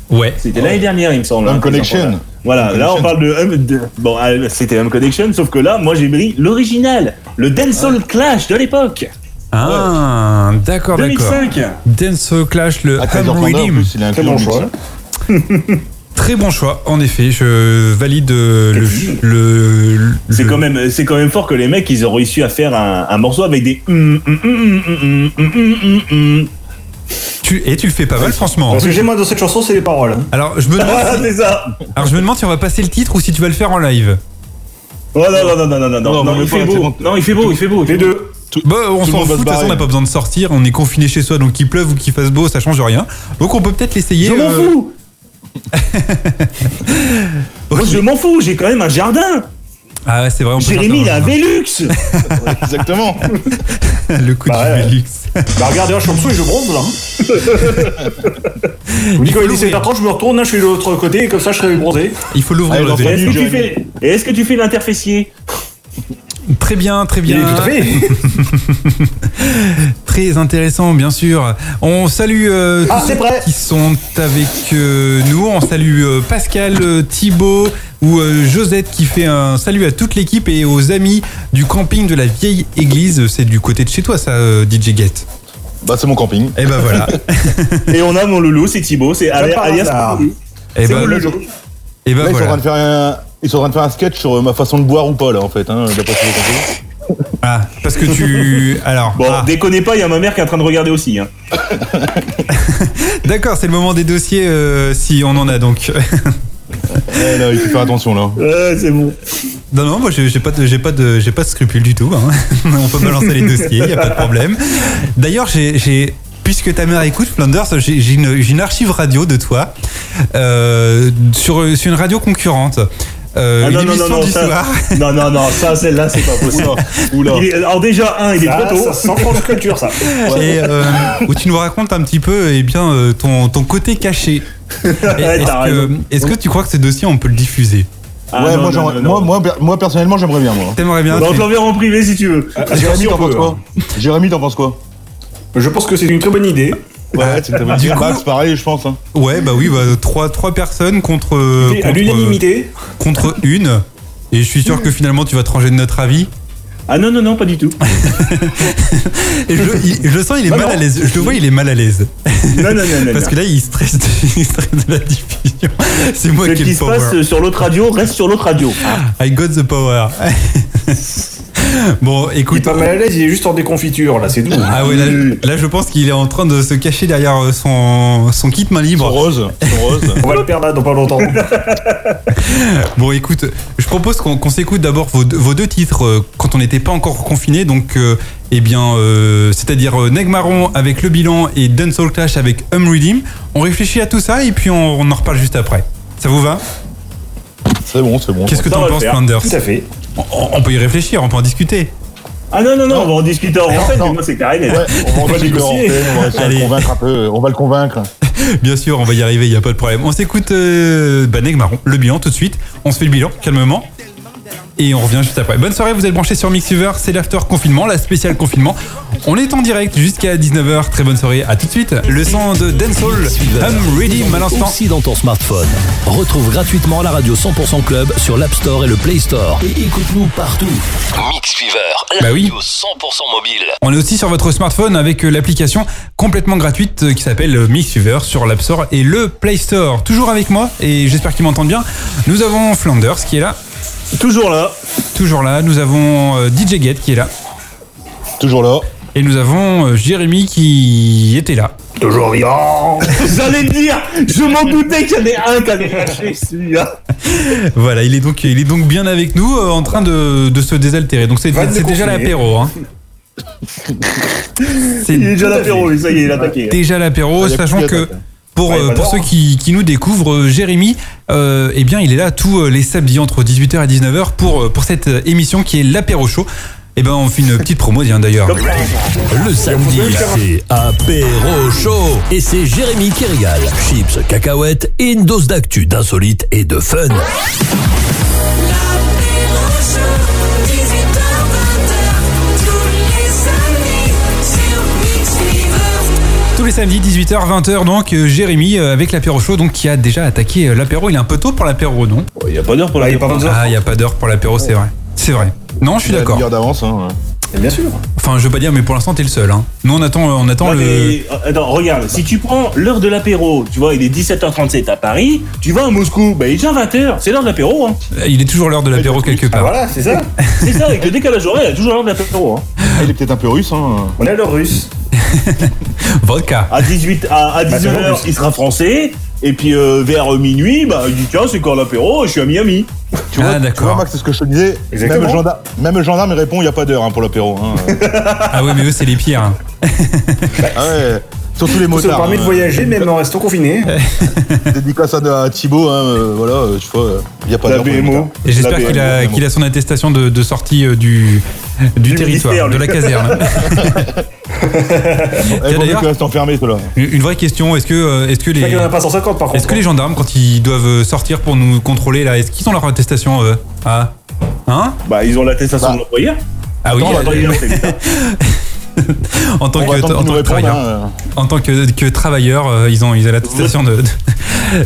A: Ouais.
E: c'était l'année dernière il me semble.
G: Home
E: hein,
G: Connection.
E: Voilà,
G: Home
E: là on parle de, Hum- de- bon euh, c'était Home Connection sauf que là moi j'ai pris l'original, le Dancehall Clash de l'époque,
A: Ah, d'accord, d'accord.
E: 2005.
A: Dance Clash, le
G: Ah, Kaiser
A: Hum
G: est
F: Très bon choix. [laughs]
A: Très bon choix, en effet. Je valide euh, le. le, le
E: c'est quand même, c'est quand même fort que les mecs, ils ont réussi à faire un, un morceau avec des.
A: Tu, et tu le fais pas mal, franchement.
F: Parce que j'aime dans cette chanson, c'est les paroles.
A: Alors je me demande. [laughs] Si,
E: ça.
A: Alors je me demande si on va passer le titre ou si tu vas le faire en live.
E: Oh, non, non, non, non, non, non,
G: non,
E: il,
G: il
E: fait beau. Non, il fait beau, il fait beau.
F: Les deux.
A: Bah, on s'en fout, de toute façon, on n'a pas besoin de sortir, on est confiné chez soi, donc qu'il pleuve ou qu'il fasse beau, ça change rien. Donc on peut peut-être l'essayer.
E: Je
A: euh...
E: m'en fous [laughs] Moi, je m'en fous. J'ai quand même un jardin.
A: Ah ouais, c'est vrai, on peut
E: Jérémy, il a un. Velux. [laughs]
G: Exactement. [laughs]
A: Le coup
F: Bah
A: du
F: ouais.
A: Velux.
F: Bah regardez, là, je suis en dessous et je bronze là. Vous dites quand il est 17h30, je me retourne, là, je suis de l'autre côté et comme ça je serai bronzé.
A: Il faut l'ouvrir
G: Allez,
A: le.
E: Est-ce que tu fais, et est-ce que tu fais l'interfessier?
A: Très bien, très
F: Il est
A: bien.
F: tout à fait.
A: Très intéressant, bien sûr. On salue euh,
F: Ah,
A: tous ceux
F: prêt.
A: qui sont avec euh, nous. On salue euh, Pascal, euh, Thibaut ou euh, Josette qui fait un salut à toute l'équipe et aux amis du camping de la vieille église. C'est du côté de chez toi, ça, euh, DJ Get.
G: Bah, c'est mon camping.
A: Et ben voilà. [laughs] [laughs]
E: Et on a mon loulou, c'est Thibaut, c'est alias
F: hasard.
E: mon loulou.
A: Et
E: C'est
A: ben,
E: mon loulou.
A: et ben
G: Là, ils sont en
A: voilà.
G: train de faire un, ils sont en train de faire un sketch sur ma façon de boire ou pas, là, en fait, hein, d'après ce que j'ai compris.
A: Ah, parce que tu. [laughs] Alors.
E: Bon,
A: ah,
E: déconnez pas, il y a ma mère qui est en train de regarder aussi. Hein. [laughs]
A: D'accord, c'est le moment des dossiers euh, si on en a donc. [laughs]
G: Eh, là, il faut faire attention, là.
E: Ouais, c'est bon.
A: Non, non, moi j'ai pas de, j'ai pas de, j'ai pas de scrupules du tout. hein. On peut balancer les dossiers, y a pas de problème. D'ailleurs, j'ai, j'ai, puisque ta mère écoute Flanders, j'ai une, j'ai une archive radio de toi euh, sur, sur une radio concurrente. Euh,
E: Ah non, non, non,
A: émission
E: non,
A: du
E: ça,
A: soir. [laughs]
E: non, non, non, ça, celle-là, c'est pas possible.
G: Oula.
E: Est- alors déjà, un, il est
F: Ah,
E: trop tôt.
F: ça sent France Culture ça.
A: Et euh, où tu nous racontes un petit peu eh bien, euh, ton, ton côté caché. [laughs]
E: Ouais,
A: Est-ce
E: t'as
A: que,
E: raison.
A: est-ce que tu crois que ce dossier on peut le diffuser?
E: Ah,
G: ouais,
E: non,
G: moi,
E: non, non,
G: moi, moi, per- moi, personnellement, j'aimerais bien, moi.
A: T'aimerais bien
E: Bah, on te l'enverra en privé si tu veux.
G: Jérémy,
F: si on
G: t'en penses quoi? Jérémy, t'en penses quoi?
F: Je pense que c'est une très bonne idée.
G: Ouais, c'est
A: Du coup-
G: Max, pareil, je pense. Hein.
A: Ouais, bah oui, bah, trois, trois personnes contre, euh,
F: à
A: contre,
F: l'unanimité.
A: contre une. Et je suis sûr que finalement tu vas te ranger de notre avis.
E: Ah non, non, non, pas du tout. [laughs]
A: Et je, il- je le sens, il est
E: Non,
A: mal
E: non.
A: à l'aise. Je le vois, il est mal à l'aise.
E: Non, non, non, non. [laughs]
A: Parce que là, il stresse de, [laughs] il stresse de la diffusion. C'est moi
E: Ce
A: qui ai
E: qui
A: le
E: se passe
A: power.
E: sur l'autre radio reste sur l'autre radio.
A: I got the power. Bon,
F: Il est
A: écoute.
F: pas mal à l'aise, il est juste en déconfiture là, c'est tout.
A: Ah ouais, là, là, je pense qu'il est en train de se cacher derrière euh, son, son kit main
G: Son
A: libre.
G: rose. Son rose. [laughs]
F: On va le perdre là dans pas longtemps. [laughs]
A: Bon, écoute, je propose qu'on s'écoute d'abord vos, deux- vos deux titres euh, quand on n'était pas encore confiné. Donc, euh, eh bien, euh, c'est-à-dire euh, Neg Marron avec le bilan et Dancehall Clash avec Hum Redeem. On réfléchit à tout ça et puis on, on en reparle juste après. Ça vous va?
G: C'est bon, c'est bon.
A: Qu'est-ce que t'en penses. Flanders?
F: Tout à fait.
A: On, on peut y réfléchir, on peut en discuter.
E: Ah non, non, non, on va en discuter en fait,
G: non.
E: mais moi c'est carré.
G: Ouais, on va,
F: négocier.
G: négocier. On va essayer de convaincre un peu. On va le convaincre. [laughs]
A: Bien sûr, on va y arriver, il n'y a pas de problème. On s'écoute euh, bah, Marron, le bilan tout de suite. On se fait le bilan calmement. Et on revient juste après. Bonne soirée, vous êtes branchés sur Mixuver, c'est l'after confinement, la spéciale confinement. On est en direct jusqu'à 19h. Très bonne soirée, à tout de suite. Le son de Dancehall, Hum Redeem à l'instant.
B: Aussi dans ton smartphone. Retrouve gratuitement la radio 100% Club sur l'App Store et le Play Store. Et écoute-nous partout.
C: Mix Fever, la
A: Bah oui.
C: radio 100% mobile.
A: On est aussi sur votre smartphone avec euh, l'application complètement gratuite euh, qui s'appelle euh, Mixuver sur l'App Store et le Play Store. Toujours avec moi et j'espère qu'ils m'entendent bien. Nous avons Flanders qui est là,
E: Toujours là.
A: toujours là. Nous avons euh, DJ Get qui est là.
G: Toujours là.
A: Et nous avons euh, Jérémy qui était là.
F: Toujours vivant. [laughs]
E: J'allais le dire, je m'en doutais qu'il y en avait un qui allait lâcher celui-là. [laughs]
A: Voilà, il est donc, il est donc bien avec nous euh, en train de, de se désaltérer. Donc c'est
F: Va te
A: c'est déjà
F: déconfiner.
A: l'apéro. Hein. [laughs] C'est
E: Il est déjà l'apéro, lui, ça y est, il est attaqué.
A: déjà l'apéro,
G: Il y a
A: sachant que. Pour,
F: Ouais,
A: euh,
F: bah
A: pour ceux qui, qui nous découvrent, euh, Jérémy, euh, eh bien, il est là tous les samedis entre 18h et 19h pour, pour cette émission qui est l'apéro show. Et ben, on fait une petite promo, d'ailleurs.
B: Le samedi, c'est apéro chaud. Et c'est Jérémy qui régale. Chips, cacahuètes et une dose d'actu, d'insolite et de fun.
A: Les samedis, 18h, 20h, donc, euh, Jérémy euh, avec l'apéro show, donc, qui a déjà attaqué euh, l'apéro. Il est un peu tôt pour l'apéro, non?
E: Il n'y a pas d'heure pour
F: Ah,
E: la
F: il y a pas besoin.
A: Ah, il n'y a pas d'heure pour l'apéro, c'est vrai. C'est vrai. Non, je suis d'accord.
G: d'avance. Hein.
F: Bien sûr.
A: Enfin, je veux pas dire, mais pour l'instant, t'es le seul. Hein. Nous, on attend, on attend
E: Non,
A: le.
E: mais, euh, attends, regarde, si tu prends l'heure de l'apéro, tu vois, il est 17h37 à Paris, tu vas à Moscou, bah il est déjà 20h, c'est l'heure de l'apéro, hein.
A: Il est toujours l'heure de l'apéro quelque
F: Ah
A: part.
F: voilà, c'est ça. [laughs]
E: C'est ça, avec le décalage horaire, il y a toujours l'heure de l'apéro, hein.
G: Ah, il est peut-être un peu russe. Hein.
F: On est le russe. [laughs]
A: Vodka.
E: À 18, à, à
F: Bah, c'est
E: 19h,
F: bon,
E: il sera français, et puis euh, vers minuit, bah il dit tiens, c'est quand l'apéro, je suis à Miami.
G: Tu vois,
A: Ah,
G: tu vois,
A: d'accord.
G: Max, c'est ce que je te disais.
F: Exactement.
G: Même le, gendarme, même le gendarme, il répond il n'y a pas d'heure hein, pour l'apéro. Hein. [laughs]
A: Ah oui, mais eux, c'est les pires. hein.
G: ah [laughs] ouais. Surtout les
F: Ça
G: motards.
F: permet de
G: hein.
F: voyager même en restant confiné. [laughs]
G: Dédicace à, à Thibaut. Hein, euh, voilà, euh, tu vois, il n'y a pas
E: La
G: les
E: BMO.
A: Et j'espère qu'il a, son attestation de, de sortie euh, du, du,
E: Du
A: territoire, de la caserne. [laughs]
G: Eh.
A: Une une vraie question, est-ce que, euh, est-ce que
F: Il
A: les,
F: n'y en a pas 150 par contre.
A: est-ce que les gendarmes, quand ils doivent sortir pour nous contrôler, là, est-ce qu'ils ont leur attestation eux? Ah Hein?
E: Bah, ils ont l'attestation
G: Bah.
E: de l'employeur.
A: Ah oui,
E: Attends, attends,
A: euh,
E: il a fait [laughs] ça. [laughs]
A: en tant
G: On
A: que, en tant travailleur,
G: hein.
A: en tant que, que travailleur, euh, ils ont, ils ont l'attestation de, de, de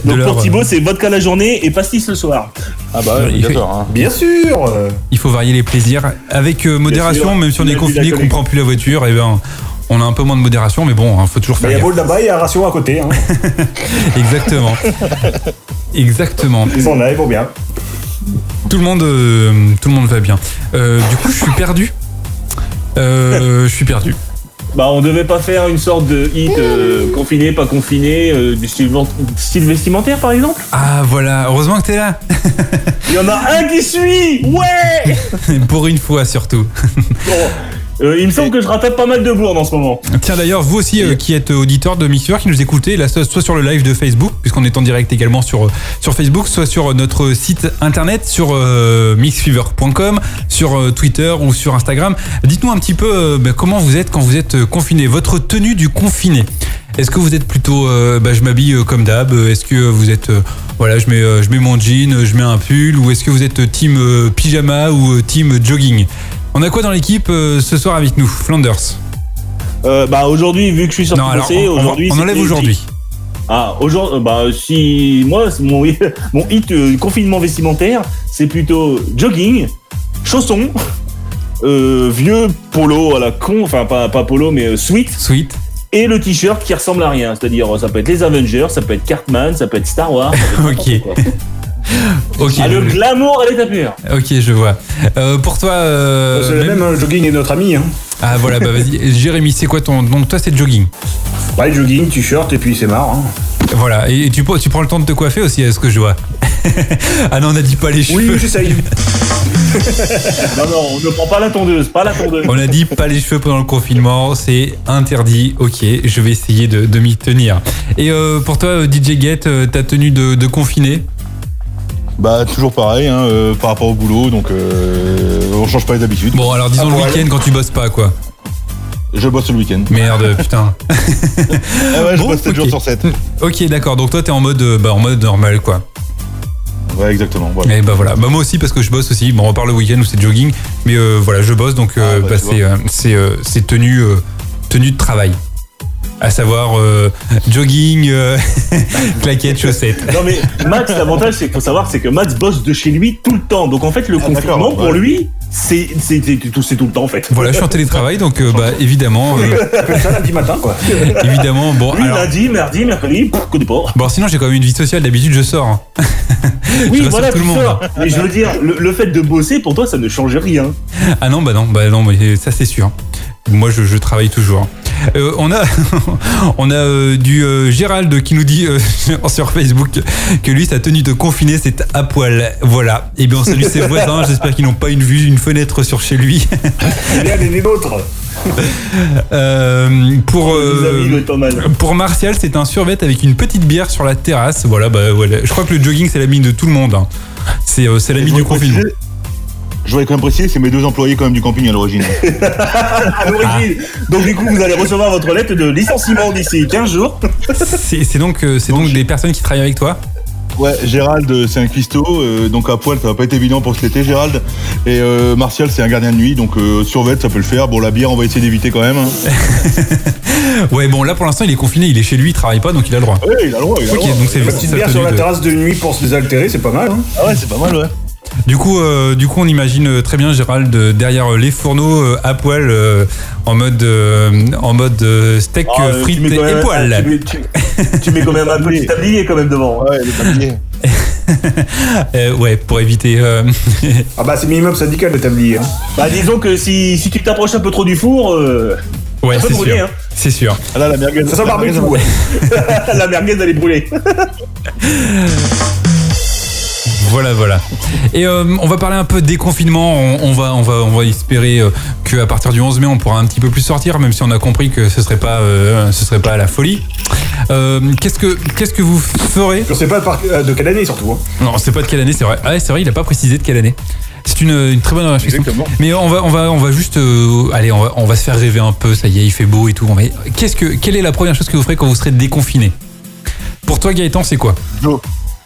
E: Donc
A: leur.
E: pour Thibaut, c'est vodka la journée et pastis le soir.
G: Ah bah ouais, d'accord. hein.
F: Bien sûr euh,
A: Il faut varier les plaisirs avec euh, modération,
E: sûr.
A: même si on est confiné, qu'on prend plus la voiture, et ben on a un peu moins de modération, mais bon, il faut toujours
F: Bah, Il
A: faire
F: y a
A: gaffe.
F: Bol là-bas, il y a Ration à côté. Hein. [laughs]
A: Exactement. [laughs] Exactement.
F: Ils sont là, ils vont bien.
A: Tout le monde, euh, tout le monde va bien. Euh, du coup, je suis perdu. Euh, je suis perdu.
E: Bah, on devait pas faire une sorte de hit euh, confiné, pas confiné, euh, du style, style vestimentaire par exemple?
A: Ah voilà, heureusement que t'es là.
E: Il y en a un qui suit Ouais [laughs]
A: Pour une fois surtout.
E: Bon, euh, il me semble que je rattrape pas mal de bourdes en ce moment.
A: Tiens d'ailleurs, vous aussi euh, qui êtes auditeur de Mixer, qui nous écoutez, là, soit sur le live de Facebook, puisqu'on est en direct également sur, euh, sur Facebook, soit sur notre site internet, sur euh, mixfever.com, sur Twitter ou sur Instagram. Dites-nous un petit peu bah, comment vous êtes quand vous êtes confiné, votre tenue du confiné. Est-ce que vous êtes plutôt, bah, je m'habille comme d'hab Est-ce que vous êtes, voilà, je mets, je mets mon jean, je mets un pull Ou est-ce que vous êtes team pyjama ou team jogging? On a quoi dans l'équipe euh, ce soir avec nous Flanders
E: Euh, bah aujourd'hui, vu que je suis sorti bosser, aujourd'hui.
A: on enlève aujourd'hui.
E: Ah, aujourd'hui, bah si moi, mon, [laughs] mon hit euh, confinement vestimentaire, c'est plutôt jogging, chaussons, [laughs] euh, vieux polo à la con, enfin pas, pas polo mais euh, sweat,
A: Sweet.
E: et le t-shirt qui ressemble à rien. C'est-à-dire, ça peut être les Avengers, ça peut être Cartman, ça peut être Star Wars. [laughs]
A: Ok. Ok,
E: Ah, le
A: je-
E: glamour à l'état pur.
A: ok, je vois. Euh, pour toi, euh,
F: c'est le
A: même-
F: même hein, jogging et notre ami. Hein.
A: ah voilà, bah vas-y, [laughs] Jérémy, c'est quoi ton donc toi c'est jogging.
F: Ouais, jogging, t-shirt et puis c'est marre. Hein.
A: Voilà, et, et tu, tu prends le temps de te coiffer aussi, est-ce que je vois [laughs] Ah non, on a dit pas les
F: Oui,
A: cheveux.
F: j'essaye. [laughs]
E: Non, non, on ne prend pas la tondeuse, pas la tondeuse.
A: On a dit pas les cheveux pendant le confinement, c'est interdit. Ok, je vais essayer de, de m'y tenir. Et euh, pour toi, DJ Get, ta tenue de, de confiné
G: Bah toujours pareil, hein, euh, par rapport au boulot, donc euh, on change pas les habitudes.
A: Bon, alors disons
F: Ah,
A: le week-end quand tu bosses pas, quoi.
G: Je bosse le week-end.
A: Merde, [laughs] putain.
G: Ah ouais, je
A: Bon,
G: bosse 7
A: ok.
G: jours sur 7.
A: Ok, d'accord. Donc toi, t'es en mode, euh, bah, en mode normal, quoi.
G: Ouais, exactement. Voilà.
A: Et bah voilà. Bah moi aussi parce que je bosse aussi. Bon, on repart le week-end où c'est jogging, mais euh, voilà, je bosse donc euh,
G: Ah, bah,
A: bah, c'est c'est c'est tenue tenue de travail. À savoir euh, jogging, euh, [laughs] claquettes, chaussettes.
E: Non mais Max, l'avantage c'est qu'il faut savoir c'est que Max bosse de chez lui tout le temps. Donc en fait le
G: Ah,
E: confinement pour
G: ouais.
E: lui c'est tout c'est tout le temps en fait.
A: Voilà, je suis en télétravail donc euh, bah évidemment euh,
F: ça lundi matin, quoi. [laughs]
A: évidemment bon
E: Lui
A: alors
E: lundi, mardi, mercredi, pff, connais pas.
A: bon sinon j'ai quand même une vie sociale d'habitude je sors. hein. [laughs]
E: Oui voilà
A: tout le monde.
E: Mais je veux dire le, le fait de bosser pour toi ça ne change rien.
A: Ah non bah non bah non mais ça c'est sûr. Moi je, je travaille toujours. Euh, on a [laughs] on a euh, du euh, Gérald qui nous dit [laughs] sur Facebook que lui sa tenue de confiné c'est à poil. Voilà. Et bien on salue ses [laughs] voisins. J'espère qu'ils n'ont pas une vue une fenêtre sur chez lui.
F: Il y a des nôtres.
A: Pour
E: Les
A: pour Martial c'est un survêt avec une petite bière sur la terrasse. Voilà bah voilà. Je crois que le jogging c'est l'ami de tout le monde. hein. C'est l'ami
G: Je
A: du confinement.
G: Je voudrais quand même préciser, c'est mes deux employés quand même du camping à l'origine. [laughs]
E: À l'origine. Donc du coup vous allez recevoir votre lettre de licenciement d'ici 15 jours.
A: C'est c'est donc euh, c'est donc des personnes qui travaillent avec toi?
G: Ouais, Gérald, euh, c'est un cuistot, euh, donc à poil, ça va pas être évident pour cet été, Gérald. Et euh, Martial, c'est un gardien de nuit, donc euh, survêt, ça peut le faire. Bon, la bière, on va essayer d'éviter quand même. hein. [laughs]
A: Ouais bon là pour l'instant il est confiné, il est chez lui, il travaille pas donc il a le droit.
G: Ouais, il a le droit, il a le
A: Ok,
G: droit.
A: donc c'est
F: Une bière sur la
A: de-
F: terrasse de nuit pour se désaltérer, c'est pas mal. Hein.
G: Ah ouais, c'est pas mal, ouais.
A: Du coup, euh, du coup, on imagine euh, très bien Gérald euh, derrière euh, les fourneaux euh, à poil, euh, en mode, euh, en mode euh, steak,
E: Ah, tu
A: frites
E: mets quand
A: et
E: même-
A: poils.
E: Tu mets, tu- tu mets quand même un [laughs] petit tablier quand même devant.
G: Ouais. [laughs]
A: Euh, ouais, pour éviter. euh, [laughs]
F: Ah bah c'est minimum syndical le tablier. Hein.
E: Bah disons que si, si tu t'approches un peu trop du four, euh,
A: ouais,
E: Ça peut
A: c'est
E: brûler,
A: sûr.
E: hein.
A: C'est sûr.
G: Ah là, la merguez.
F: Ça sent barbecue, ouais.
E: la merguez elle est brûlée.
A: Voilà, voilà. Et euh, on va parler un peu déconfinement. On, on va, on va, on va espérer euh, que à partir du 11 mai, on pourra un petit peu plus sortir, même si on a compris que ce serait pas, euh, ce serait pas la folie. Qu'est-ce que, qu'est-ce que vous ferez?
F: Je sais pas par- de quelle année surtout. Hein.
A: Non, c'est pas de quelle année, c'est vrai. Ah, ouais, c'est vrai, il a pas précisé de quelle année. C'est une, une très bonne réflexion.
G: Exactement.
A: Mais on va, on va, on va juste, euh, allez, on va, on va se faire rêver un peu. Ça y est, il fait beau et tout. On va- Qu'est-ce que, quelle est la première chose que vous ferez quand vous serez déconfiné? Pour toi, Gaëtan, c'est quoi?
G: Joe,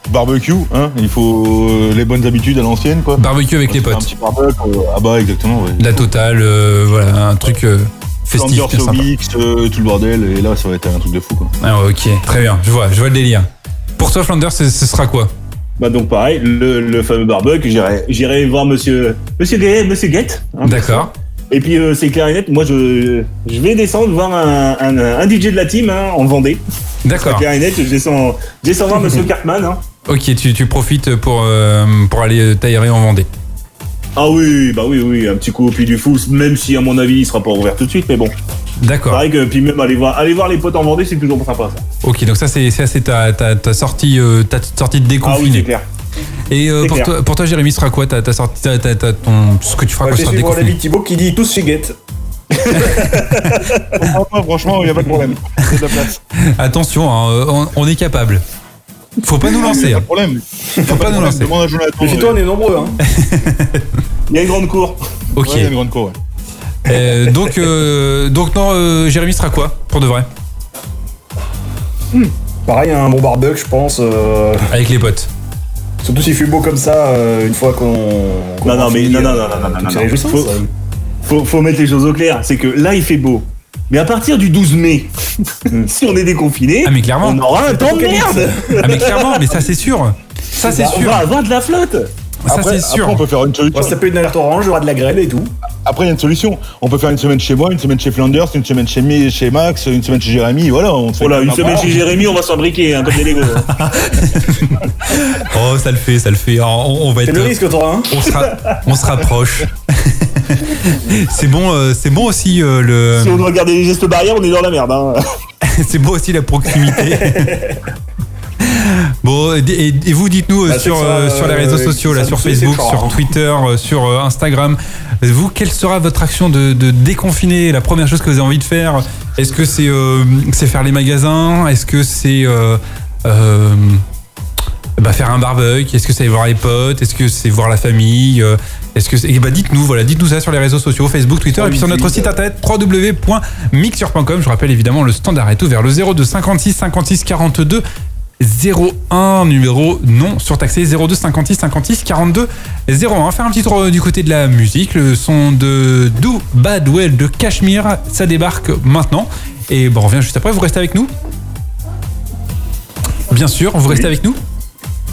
G: barbecue, hein, il faut euh, les bonnes habitudes à l'ancienne, quoi.
A: Barbecue avec les
G: Un
A: potes.
G: petit barbecue, euh, ah bah exactement, ouais.
A: La totale, euh, voilà, un truc euh, festif,
G: mix, euh, tout le bordel, et là ça va être un truc de fou, quoi.
A: Ah, ok, très bien. Je vois, je vois le délire. Pour toi, Flanders, ce, sera quoi?
E: Bah donc pareil, le, le fameux barbecue, j'irai, voir Monsieur Monsieur Monsieur Guette. hein,
A: D'accord.
E: Et puis euh, c'est clair et net, moi je, je vais descendre voir un, un, un DJ de la team hein, en Vendée. C'est
A: D'accord.
E: clair et net, je descends, je descends voir [laughs] Monsieur Cartman. Hein.
A: Ok, tu, tu profites pour, euh, pour aller tailler en Vendée.
E: Ah oui, bah oui, oui, un petit coup au pied du fou, même si à mon avis il sera pas ouvert tout de suite, mais bon.
A: D'accord.
E: Pareil que puis même aller voir, aller voir les potes en Vendée, c'est toujours sympa ça.
A: Ok, donc ça, c'est ça, c'est ta, ta, ta sortie, euh, ta sortie de
E: Ah oui,
A: déconfiné.
E: c'est clair.
A: Et euh, pour,
E: clair.
A: toi, pour toi, Jérémy, ce sera quoi ta, ta sortie, ta, ta- ta- ton, ce que tu feras
F: Moi,
A: quand
F: je
A: tu seras
F: suivre l'avis
A: déconfiné
F: Thibaut qui dit tous chez Guette. [laughs]
G: Franchement, il n'y a pas de problème. C'est de la place.
A: Attention, hein, euh, on, on est capable. Faut pas nous
G: Il
A: lancer. hein.
G: pas de problème.
A: Faut pas nous lancer.
G: Demande à Jonathan.
F: Méfie-toi, on est nombreux. Hein. [laughs]
E: Il y a une grande cour.
A: Ok.
G: Ouais, il y a une grande cour, ouais.
A: Euh, donc, euh, donc non, euh, Jérémy sera quoi pour de vrai?
F: Pareil, un bon barbecue, je pense. euh,
A: Avec les potes.
F: surtout s'il fait beau comme ça, euh, une fois qu'on. qu'on
E: Non, non, mais
F: fini,
E: non, non,
F: euh,
E: non, non, non,
F: toutes
E: non,
F: ces
E: non.
F: réjouissances,
E: Faut-
F: euh.
E: Faut, faut mettre les choses au clair, c'est que là il fait beau. Mais à partir du 12 mai, [laughs] si on est déconfiné,
A: Ah, mais clairement.
E: on aura un temps de merde.
A: Ah mais clairement, mais ça c'est sûr. Ça c'est
E: Bah, on
A: sûr.
E: va avoir de la flotte.
A: Ça
G: Après,
A: c'est sûr.
G: après, on peut faire une solution.
F: On va se taper une alerte orange, il y aura de la grêle et tout.
G: Après, il y a une solution. On peut faire une semaine chez moi, une semaine chez Flanders, une semaine chez, Mi- chez Max, une semaine chez Jérémy. Voilà, on se fait
E: Voilà, une
G: un
E: semaine chez Jérémy, on va s'embriquer, hein, comme des Lego. [laughs]
A: Oh, ça le fait, ça le fait. Alors, on, on va
F: C'est le risque, toi, hein.
A: On se, on se rapproche. [laughs] c'est bon, euh, c'est bon aussi euh, le.
E: si on doit garder les gestes barrières, on est dans la merde. Hein. [laughs]
A: c'est beau aussi la proximité. [laughs] Bon, et, vous dites-nous euh,
F: Bah,
A: sur,
F: ça,
A: sur les réseaux sociaux, là, sur Facebook, sur
F: hein.
A: Twitter, sur Instagram. Vous, quelle sera votre action de, de déconfiner? La première chose que vous avez envie de faire Est-ce que c'est faire les magasins? Est-ce que c'est bah, faire un barbecue? Est-ce que c'est voir les potes? Est-ce que c'est voir la famille? Est-ce que eh bah, dites-nous, voilà, dites-nous ça sur les réseaux sociaux, Facebook, Twitter, et puis sur notre site internet www.mixture.com. Je rappelle évidemment le standard est ouvert le 02 56 56 42 01 numéro non surtaxé 02 56 56 42 01 faire un petit tour euh, du côté de la musique. Le son de Do Badwell de Cashmere ça débarque maintenant. Et bon on revient juste après. Vous restez avec nous? Bien sûr vous restez avec nous?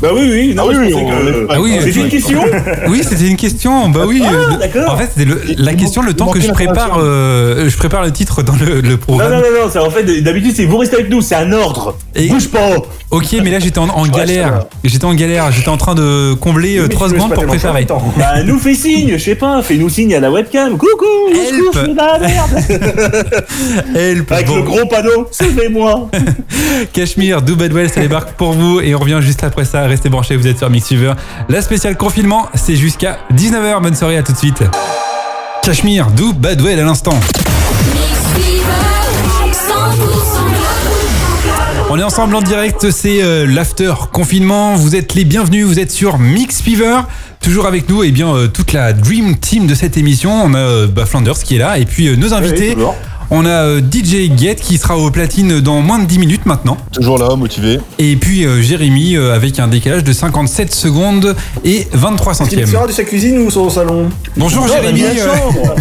E: Bah oui, oui, non,
G: Ah oui,
E: je
G: oui,
E: que-
A: Ah oui,
E: C'était
A: oui.
E: une question [laughs]
A: oui c'était une question bah oui
E: Ah, d'accord.
A: en fait c'était la question le temps que je prépare euh, je prépare le titre dans le, le
E: Non,
A: programme
E: non, non, non, c'est en fait, d'habitude, c'est vous restez avec nous, c'est un ordre.
A: Et-
E: Bouge pas.
A: ok mais là j'étais en, en galère j'étais en galère j'étais en train de combler euh,
F: Mais
A: 3
F: tu me laisses
A: secondes pour préparer.
E: Bah, nous fais signe, je sais pas, fais-nous signe à la webcam. Coucou, je
A: Help.
E: suis dans la merde. [laughs]
A: Help.
E: Avec
A: Bon.
E: le gros panneau, sauvez-moi. [laughs]
A: Cachemire, Do Badwell, ça débarque pour vous et on revient juste après ça. Restez branchés, vous êtes sur Mixfever. La spéciale confinement, c'est jusqu'à 19h. Bonne soirée, à tout de suite. Cachemire, Do Badwell à l'instant. On est ensemble en direct, c'est euh, l'after confinement. Vous êtes les bienvenus, vous êtes sur Mix Fever. Toujours avec nous, et bien euh, toute la Dream Team de cette émission. On a euh, bah, Flanders qui est là, et puis euh, nos invités. on a DJ Get qui sera au platine dans moins de 10 minutes maintenant.
G: Toujours là, motivé.
A: Et puis euh, Jérémy euh, avec un décalage de 57 secondes et 23
F: Il
A: centièmes.
F: sera de sa cuisine ou son salon?
A: Bonjour
E: Non,
A: Jérémy. [laughs]
E: dit la chambre.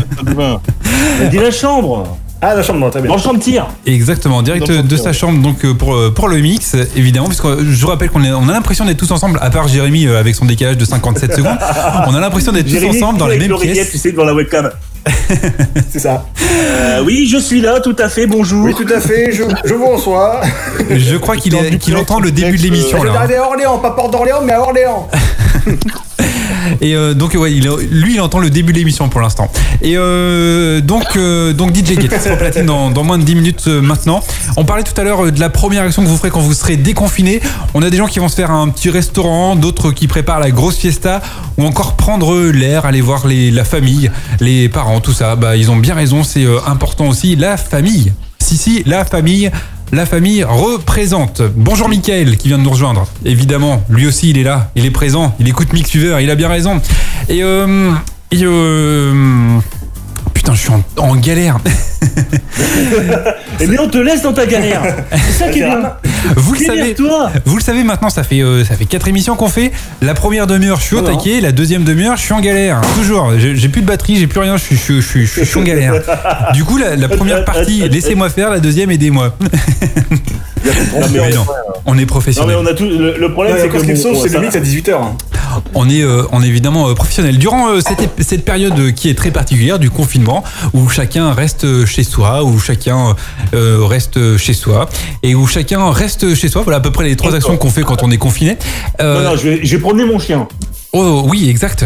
E: Dit la chambre.
F: Ah, la chambre, très bien.
E: Dans le champ de tir.
A: Exactement, direct de sa chambre donc euh, pour, euh, pour le mix évidemment puisque je vous rappelle qu'on est- on a l'impression d'être tous ensemble à part Jérémy euh, avec son décalage de 57 secondes. [laughs] On a l'impression d'être tous
E: Jérémy,
A: ensemble dans la
E: avec
A: même
E: l'oreillette,
A: pièce.
E: tu sais, devant la webcam. [laughs]
F: C'est ça.
E: Euh, oui, je suis là, tout à fait, bonjour.
F: Oui, tout à fait, je, je vous reçois. [laughs]
A: Je crois qu'il est- qu'il entend le début de l'émission
F: Je vais
A: là.
F: arriver à Orléans, pas Port d'Orléans, mais à Orléans.
A: Et euh, donc ouais, lui il entend le début de l'émission pour l'instant. Et euh, donc euh, donc DJ Get sera platine dans, dans moins de 10 minutes euh, maintenant. On parlait tout à l'heure de la première action que vous ferez quand vous serez déconfiné. On a des gens qui vont se faire un petit restaurant, d'autres qui préparent la grosse fiesta ou encore prendre l'air, aller voir la famille, les parents, tout ça. Bah ils ont bien raison, c'est important aussi la famille. Si si, la famille la famille représente. Bonjour Michael qui vient de nous rejoindre. Évidemment, lui aussi il est là, il est présent, il écoute Mixfever, il a bien raison. Et euh, et, euh, putain, je suis en, en galère. [laughs]
E: Et mais on te laisse dans ta galère. C'est ça qui est bien.
A: Vous le savez,
E: toi
A: vous le savez maintenant, ça fait euh, ça fait quatre émissions qu'on fait. La première demi-heure, je suis au taquet. La deuxième demi-heure, je suis en galère. Toujours. J'ai j'ai plus de batterie, j'ai plus rien. Je suis je, suis- je, suis- je suis en galère. Du coup, la, la première partie, laissez-moi faire. La deuxième, aidez-moi. [laughs]
E: Non, mais
A: Mais non, on est
E: Non mais
A: professionnel.
E: on a tout. Le, le problème c'est que bon,
F: sauve, c'est
E: ça-
F: limite à 18h.
A: On est, euh, on est évidemment euh, professionnel. Durant euh, cette, ép- cette période euh, qui est très particulière du confinement, où chacun reste chez soi, où chacun euh, reste chez soi, et où chacun reste chez soi. Voilà à peu près les trois actions qu'on fait quand on est confiné. Euh,
E: Non non, je vais, je vais promener mon chien.
A: Oh oui, exact.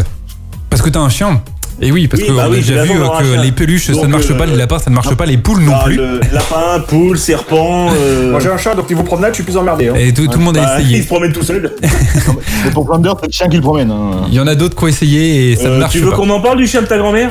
A: Parce que t'as un chien. Et oui, parce
E: Oui,
A: qu'on
E: bah
A: a
E: oui,
A: déjà
E: j'ai
A: vu que les peluches ça ne marche
E: euh,
A: pas, les lapins ça ne marche pas, les poules non
E: Ah,
A: plus.
E: le lapin, poule, serpent. euh,
F: Moi j'ai un chat, donc niveau promenade, je suis plus emmerdé. hein.
A: Et tout, tout le monde a
E: bah, il
A: essayé.
E: se promène tout seul. [laughs]
G: Mais pour Flounder, c'est le chien qui le promène. hein.
A: Il y en a d'autres qui ont essayé et ça ne
E: Euh,
A: marche
E: tu veux
A: pas.
E: qu'on en parle du chien de ta grand-mère?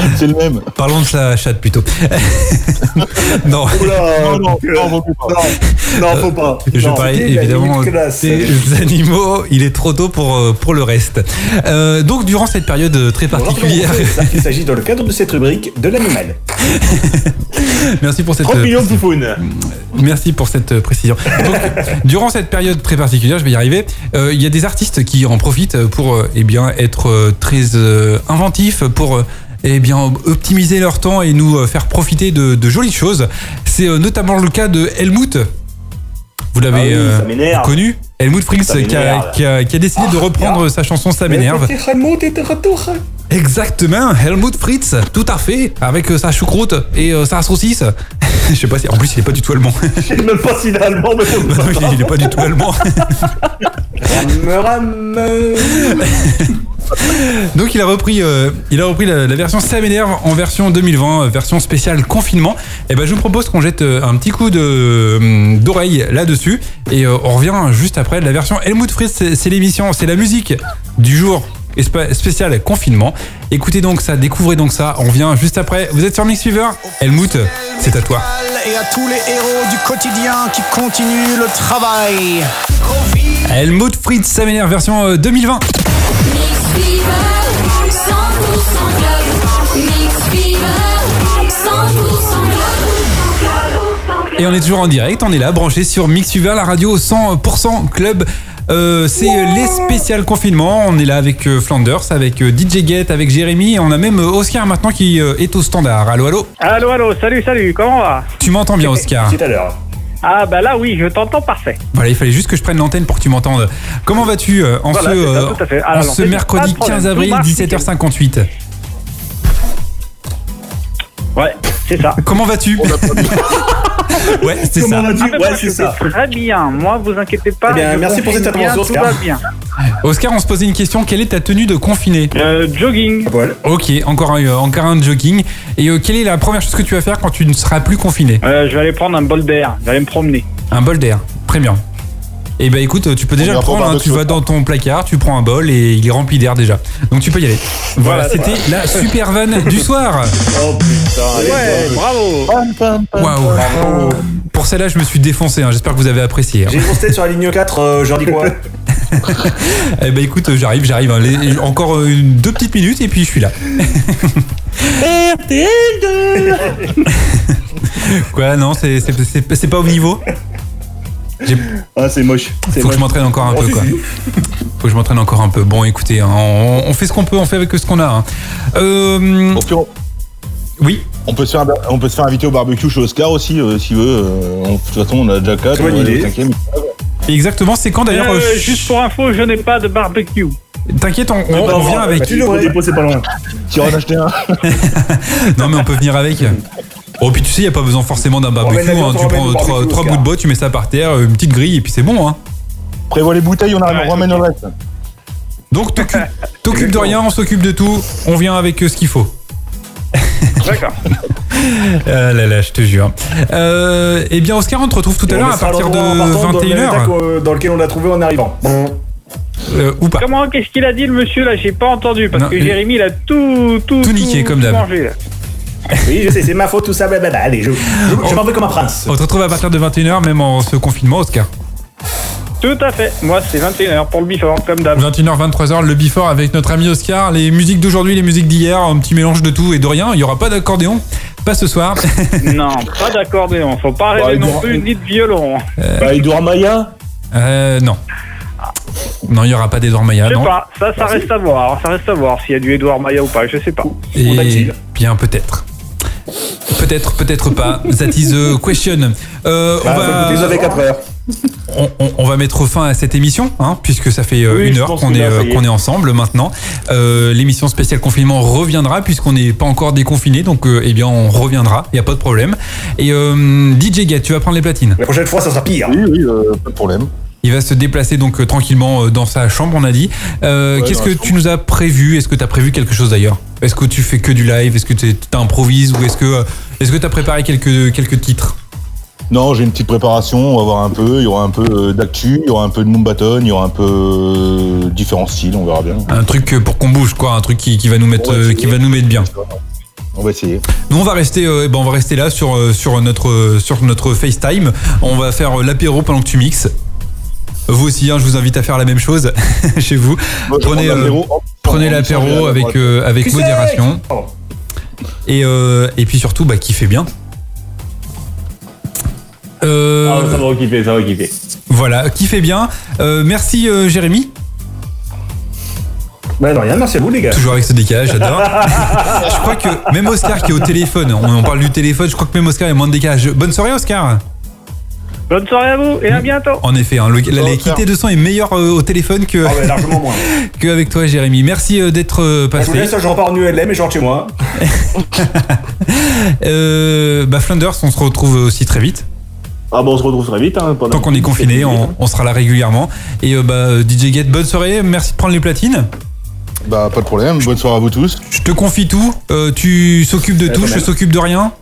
E: [laughs]
G: C'est le même.
A: Parlons de sa chatte plutôt. [laughs] non.
G: Non, non, non, mieux pas.
E: Non, faut pas.
A: Je
E: Non.
A: parlais évidemment des animaux, il est trop tôt pour, euh, pour le reste. Euh, donc durant cette période euh, très particulière,
F: Il [laughs] s'agit dans le cadre de cette rubrique de l'animal.
A: merci pour cette
E: 30
A: euh,
E: millions de poufounes.
A: Merci pour cette euh, précision. Donc, durant cette période très particulière, je vais y arriver, euh, il y a des artistes qui en profitent pour euh, eh bien, être euh, très euh, inventifs, pour euh, eh bien, optimiser leur temps et nous euh, faire profiter de, de jolies choses. C'est euh, notamment le cas de Helmut. Vous l'avez
E: Ah oui,
A: euh, connu Helmut Fritz qui a,
E: m'énerve.
A: qui, a, qui a décidé de reprendre sa chanson Ça m'énerve. Exactement, Helmut Fritz, tout à fait, avec euh, sa choucroute et euh, sa saucisse. [laughs] Je sais pas si, en plus il est pas du tout allemand. [laughs]
E: Je sais même pas s'il est allemand, mais bon,
A: Non, il est- pas du tout allemand.
F: Rame. [laughs]
A: Donc il a repris, euh, il a repris la, la version Ça m'énerve en version 2020, euh, version spéciale confinement. Et ben je vous propose qu'on jette un petit coup de d'oreille là-dessus et euh, on revient juste après la version Helmut Fritz. C'est l'émission, c'est la musique du jour spécial confinement. Écoutez donc ça, découvrez donc ça. On vient juste après. Vous êtes sur Mix Fever Helmut, c'est à toi.
H: Et à tous les héros du quotidien qui continuent le travail.
A: Helmut Fritz, Ça m'énerve version euh, 2020. Et on est toujours en direct, on est là, branché sur Mix Fever, la radio 100% club. Euh, c'est les spéciales confinement. On est là avec euh, Flanders, avec euh, DJ Get, avec Jérémy. Et on a même euh, Oscar maintenant qui euh, est au standard. Allô, allô?
I: Allô, allô, salut, salut, comment on va?
A: Tu m'entends bien, Oscar
F: Tout à l'heure.
I: Ah bah là oui, je t'entends parfait.
A: Voilà, il fallait juste que je prenne l'antenne pour que tu m'entendes. Comment vas-tu euh, en
I: Voilà,
A: ce,
I: ça,
A: euh, en ce mercredi
I: de problème,
A: 15
I: tout
A: avril,
I: marche,
A: 17h58
I: Ouais, c'est ça.
A: Comment vas-tu? [laughs] [laughs] Ouais, c'est ça.
I: Ah, mais
E: Ouais, c'est
I: je
E: ça.
I: Très bien, moi vous inquiétez pas.
F: Eh bien, merci pour cette intervention,
I: Tout
F: Oscar.
I: va bien.
A: Oscar, on se posait une question. Quelle est ta tenue de confiné
I: Euh, jogging.
F: À poil.
A: Ok, encore un, euh, encore un jogging. Et euh, quelle est la première chose que tu vas faire quand tu ne seras plus confiné
I: Euh, je vais aller prendre un bol d'air, je vais aller me promener.
A: Un bol d'air. Très bien. Et bah écoute, tu peux déjà le prendre. hein. tu vas dans ton placard, tu prends un bol et il est rempli d'air déjà. Donc tu peux y aller. Voilà,
I: Voilà,
A: c'était la super vanne du [laughs] soir.
E: Oh putain, allez,
I: Ouais, bravo.
A: Waouh. Pour celle-là, je me suis défoncé. hein. J'espère que vous avez apprécié. hein.
F: J'ai tête sur la ligne 4, euh, je leur dis quoi [laughs]
A: Eh ben écoute, j'arrive, j'arrive. hein. Encore euh, une- deux petites minutes et puis je suis là. [laughs] Quoi Non, c'est c'est- c'est- c'est pas au niveau? J'ai-
E: Ah, c'est moche. C'est
A: Faut que je m'entraîne encore un
E: Oh,
A: peu quoi.
E: si.
A: Faut que je m'entraîne encore un peu. Bon, écoutez, hein, on, on fait ce qu'on peut, on fait avec ce qu'on a. hein. Euh,
G: Au pire,
A: oui.
G: On peut, se faire, on peut se faire inviter au barbecue chez Oscar aussi, euh, s'il veut. euh, on- de toute façon, on a déjà quatre.
F: Bonne idée.
A: Exactement. C'est quand d'ailleurs
I: Euh,
A: euh,
I: juste pour info, je n'ai pas de barbecue.
A: T'inquiète, on, on- on vient
E: bah,
A: avec.
E: Tu le dépôt, c'est pas loin.
G: Tu en as acheté un [laughs]
A: Non, mais on peut venir avec. Oh, puis tu sais, il n'y a pas besoin forcément d'un barbecue. hein. Tu prends trois, bouts de bois, tu mets ça par terre, une petite grille et puis c'est bon. Hein.
G: Prévois les bouteilles, on, arrive,
I: Ouais,
G: on ramène le reste.
A: Donc t'occupes de rien, on s'occupe de tout, on vient avec euh, ce qu'il faut.
I: D'accord. [laughs]
A: Ah là là, je te jure. Euh, eh bien, Oscar, on te retrouve tout à l'heure à partir de
F: l'endroit en partant dans le même état
A: 21h.
F: qu'au- Dans lequel on l'a trouvé en arrivant.
A: Euh, ou pas.
I: Comment, qu'est-ce qu'il a dit le monsieur là? J'ai pas entendu parce
A: Non,
I: que Jérémy il a tout, tout,
A: Tout niqué, comme d'hab. [laughs]
F: Oui, je sais, c'est ma faute, tout ça, blablabla. Allez, je, je, je m'en vais comme un prince.
A: On te retrouve à partir de 21h, même en ce confinement, Oscar.
I: Tout à fait. Moi, c'est 21h pour le before, comme d'hab.
A: 21h, 23h, le before avec notre ami Oscar. Les musiques d'aujourd'hui, les musiques d'hier, un petit mélange de tout et de rien. Il n'y aura pas d'accordéon. Pas ce soir. [laughs]
I: non, [laughs] pas d'accordéon. Faut pas
E: Bah,
I: rêver
E: il
I: non
E: doit-
I: plus ni de violon.
E: Bah, Edouard Maya
A: Euh, non. Non, il n'y aura pas d'Edouard Maya,
I: Je sais
A: non.
I: pas. Ça, ça reste à voir. Ça reste à voir s'il y a du Edouard Maya ou pas. Je sais pas.
A: Et bien, peut-être. Peut-être, peut-être pas. That is the question. Euh, on,
F: Bah, faut
A: va,
F: écouter ça avec 4 heures.
A: on, on- on va mettre fin à cette émission, hein, puisque ça fait euh,
E: Oui,
A: une heure qu'on est, euh,
E: est.
A: qu'on est ensemble maintenant. Euh, L'émission spéciale confinement reviendra, puisqu'on n'est pas encore déconfiné, donc euh, eh bien on reviendra, il n'y a pas de problème. Et euh, DJ Get, tu vas prendre les platines.
F: La prochaine fois, ça sera pire.
G: Oui, oui, euh, pas de problème.
A: Il va se déplacer donc euh, tranquillement euh, dans sa chambre, on a dit. Euh,
G: Ouais,
A: Qu'est-ce que tu nous as prévu? Est-ce que tu as prévu quelque chose d'ailleurs? Est-ce que tu fais que du live? Est-ce que tu improvises Ou est-ce que est-ce que tu as préparé quelques, quelques titres?
G: Non, j'ai une petite préparation, on va voir un peu. Il y aura un peu d'actu, il y aura un peu de Moombaton, il y aura un peu différents styles, on verra bien.
A: Un truc pour qu'on bouge, quoi. Un truc qui, qui va nous mettre,
G: va
A: qui va nous mettre bien.
G: On va essayer.
A: Nous, on va rester, euh, eh ben, on va rester là sur, sur, notre, sur notre FaceTime. On va faire l'apéro pendant que tu mixes. Vous aussi, hein, je vous invite à faire la même chose [laughs] chez vous.
G: Moi,
A: Prenez, euh,
G: l'apéro.
A: Prenez avec, euh, avec modération. Et, euh, et puis surtout, bah, kiffez bien. Euh,
E: Ah, ça va kiffer, ça va kiffer.
A: Voilà, kiffez bien. Euh, merci euh, Jérémy,
F: Bah, non, rien, merci à vous, les gars.
A: toujours avec ce décalage, j'adore. [laughs] je crois que même Oscar qui est au téléphone, on, on parle du téléphone, je crois que même Oscar est moins de décalage. Bonne soirée Oscar
I: Bonne soirée à vous et à bientôt.
A: En effet, hein, le- la- l'équité de son est meilleure euh, au téléphone que,
F: Ah ouais, largement moins. [laughs]
A: que avec toi Jérémy. Merci euh, d'être euh,
F: Je vous
A: passé.
F: laisse, je repars en ULM et je rentre chez moi. [laughs]
A: Euh, bah Flanders, on se retrouve aussi très vite.
E: Ah bon, on se retrouve très vite. Hein, pendant
A: Tant qu'on est confiné, on, on sera là régulièrement. Et euh, bah DJ Get, bonne soirée, merci de prendre les platines.
G: Bah, pas de problème. Bonne soirée à vous tous.
A: Je te confie tout, euh, tu s'occupes de tout,
F: quand
A: je s'occupe de rien.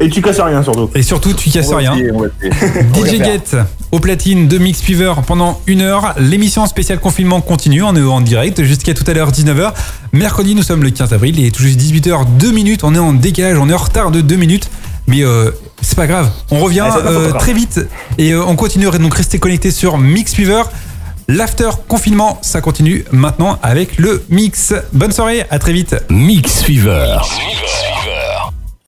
E: Et tu casses rien surtout.
A: Et surtout, tu casses
G: On
A: rien.
G: essayer. [laughs]
A: DJ Get au platine de Mix Fever pendant une heure. L'émission spéciale confinement continue. On est en direct jusqu'à tout à l'heure 19h. Mercredi, nous sommes le 15 avril. Il est tout juste 18h 2 minutes. On est en décalage, on est en retard de 2 minutes. Mais euh, c'est pas grave. On revient euh,
F: grave.
A: très vite et euh, on continuera donc rester connecté sur Mix Fever. L'after confinement, ça continue maintenant avec le mix. Bonne soirée, à très vite.
B: Mix Fever.
C: Mix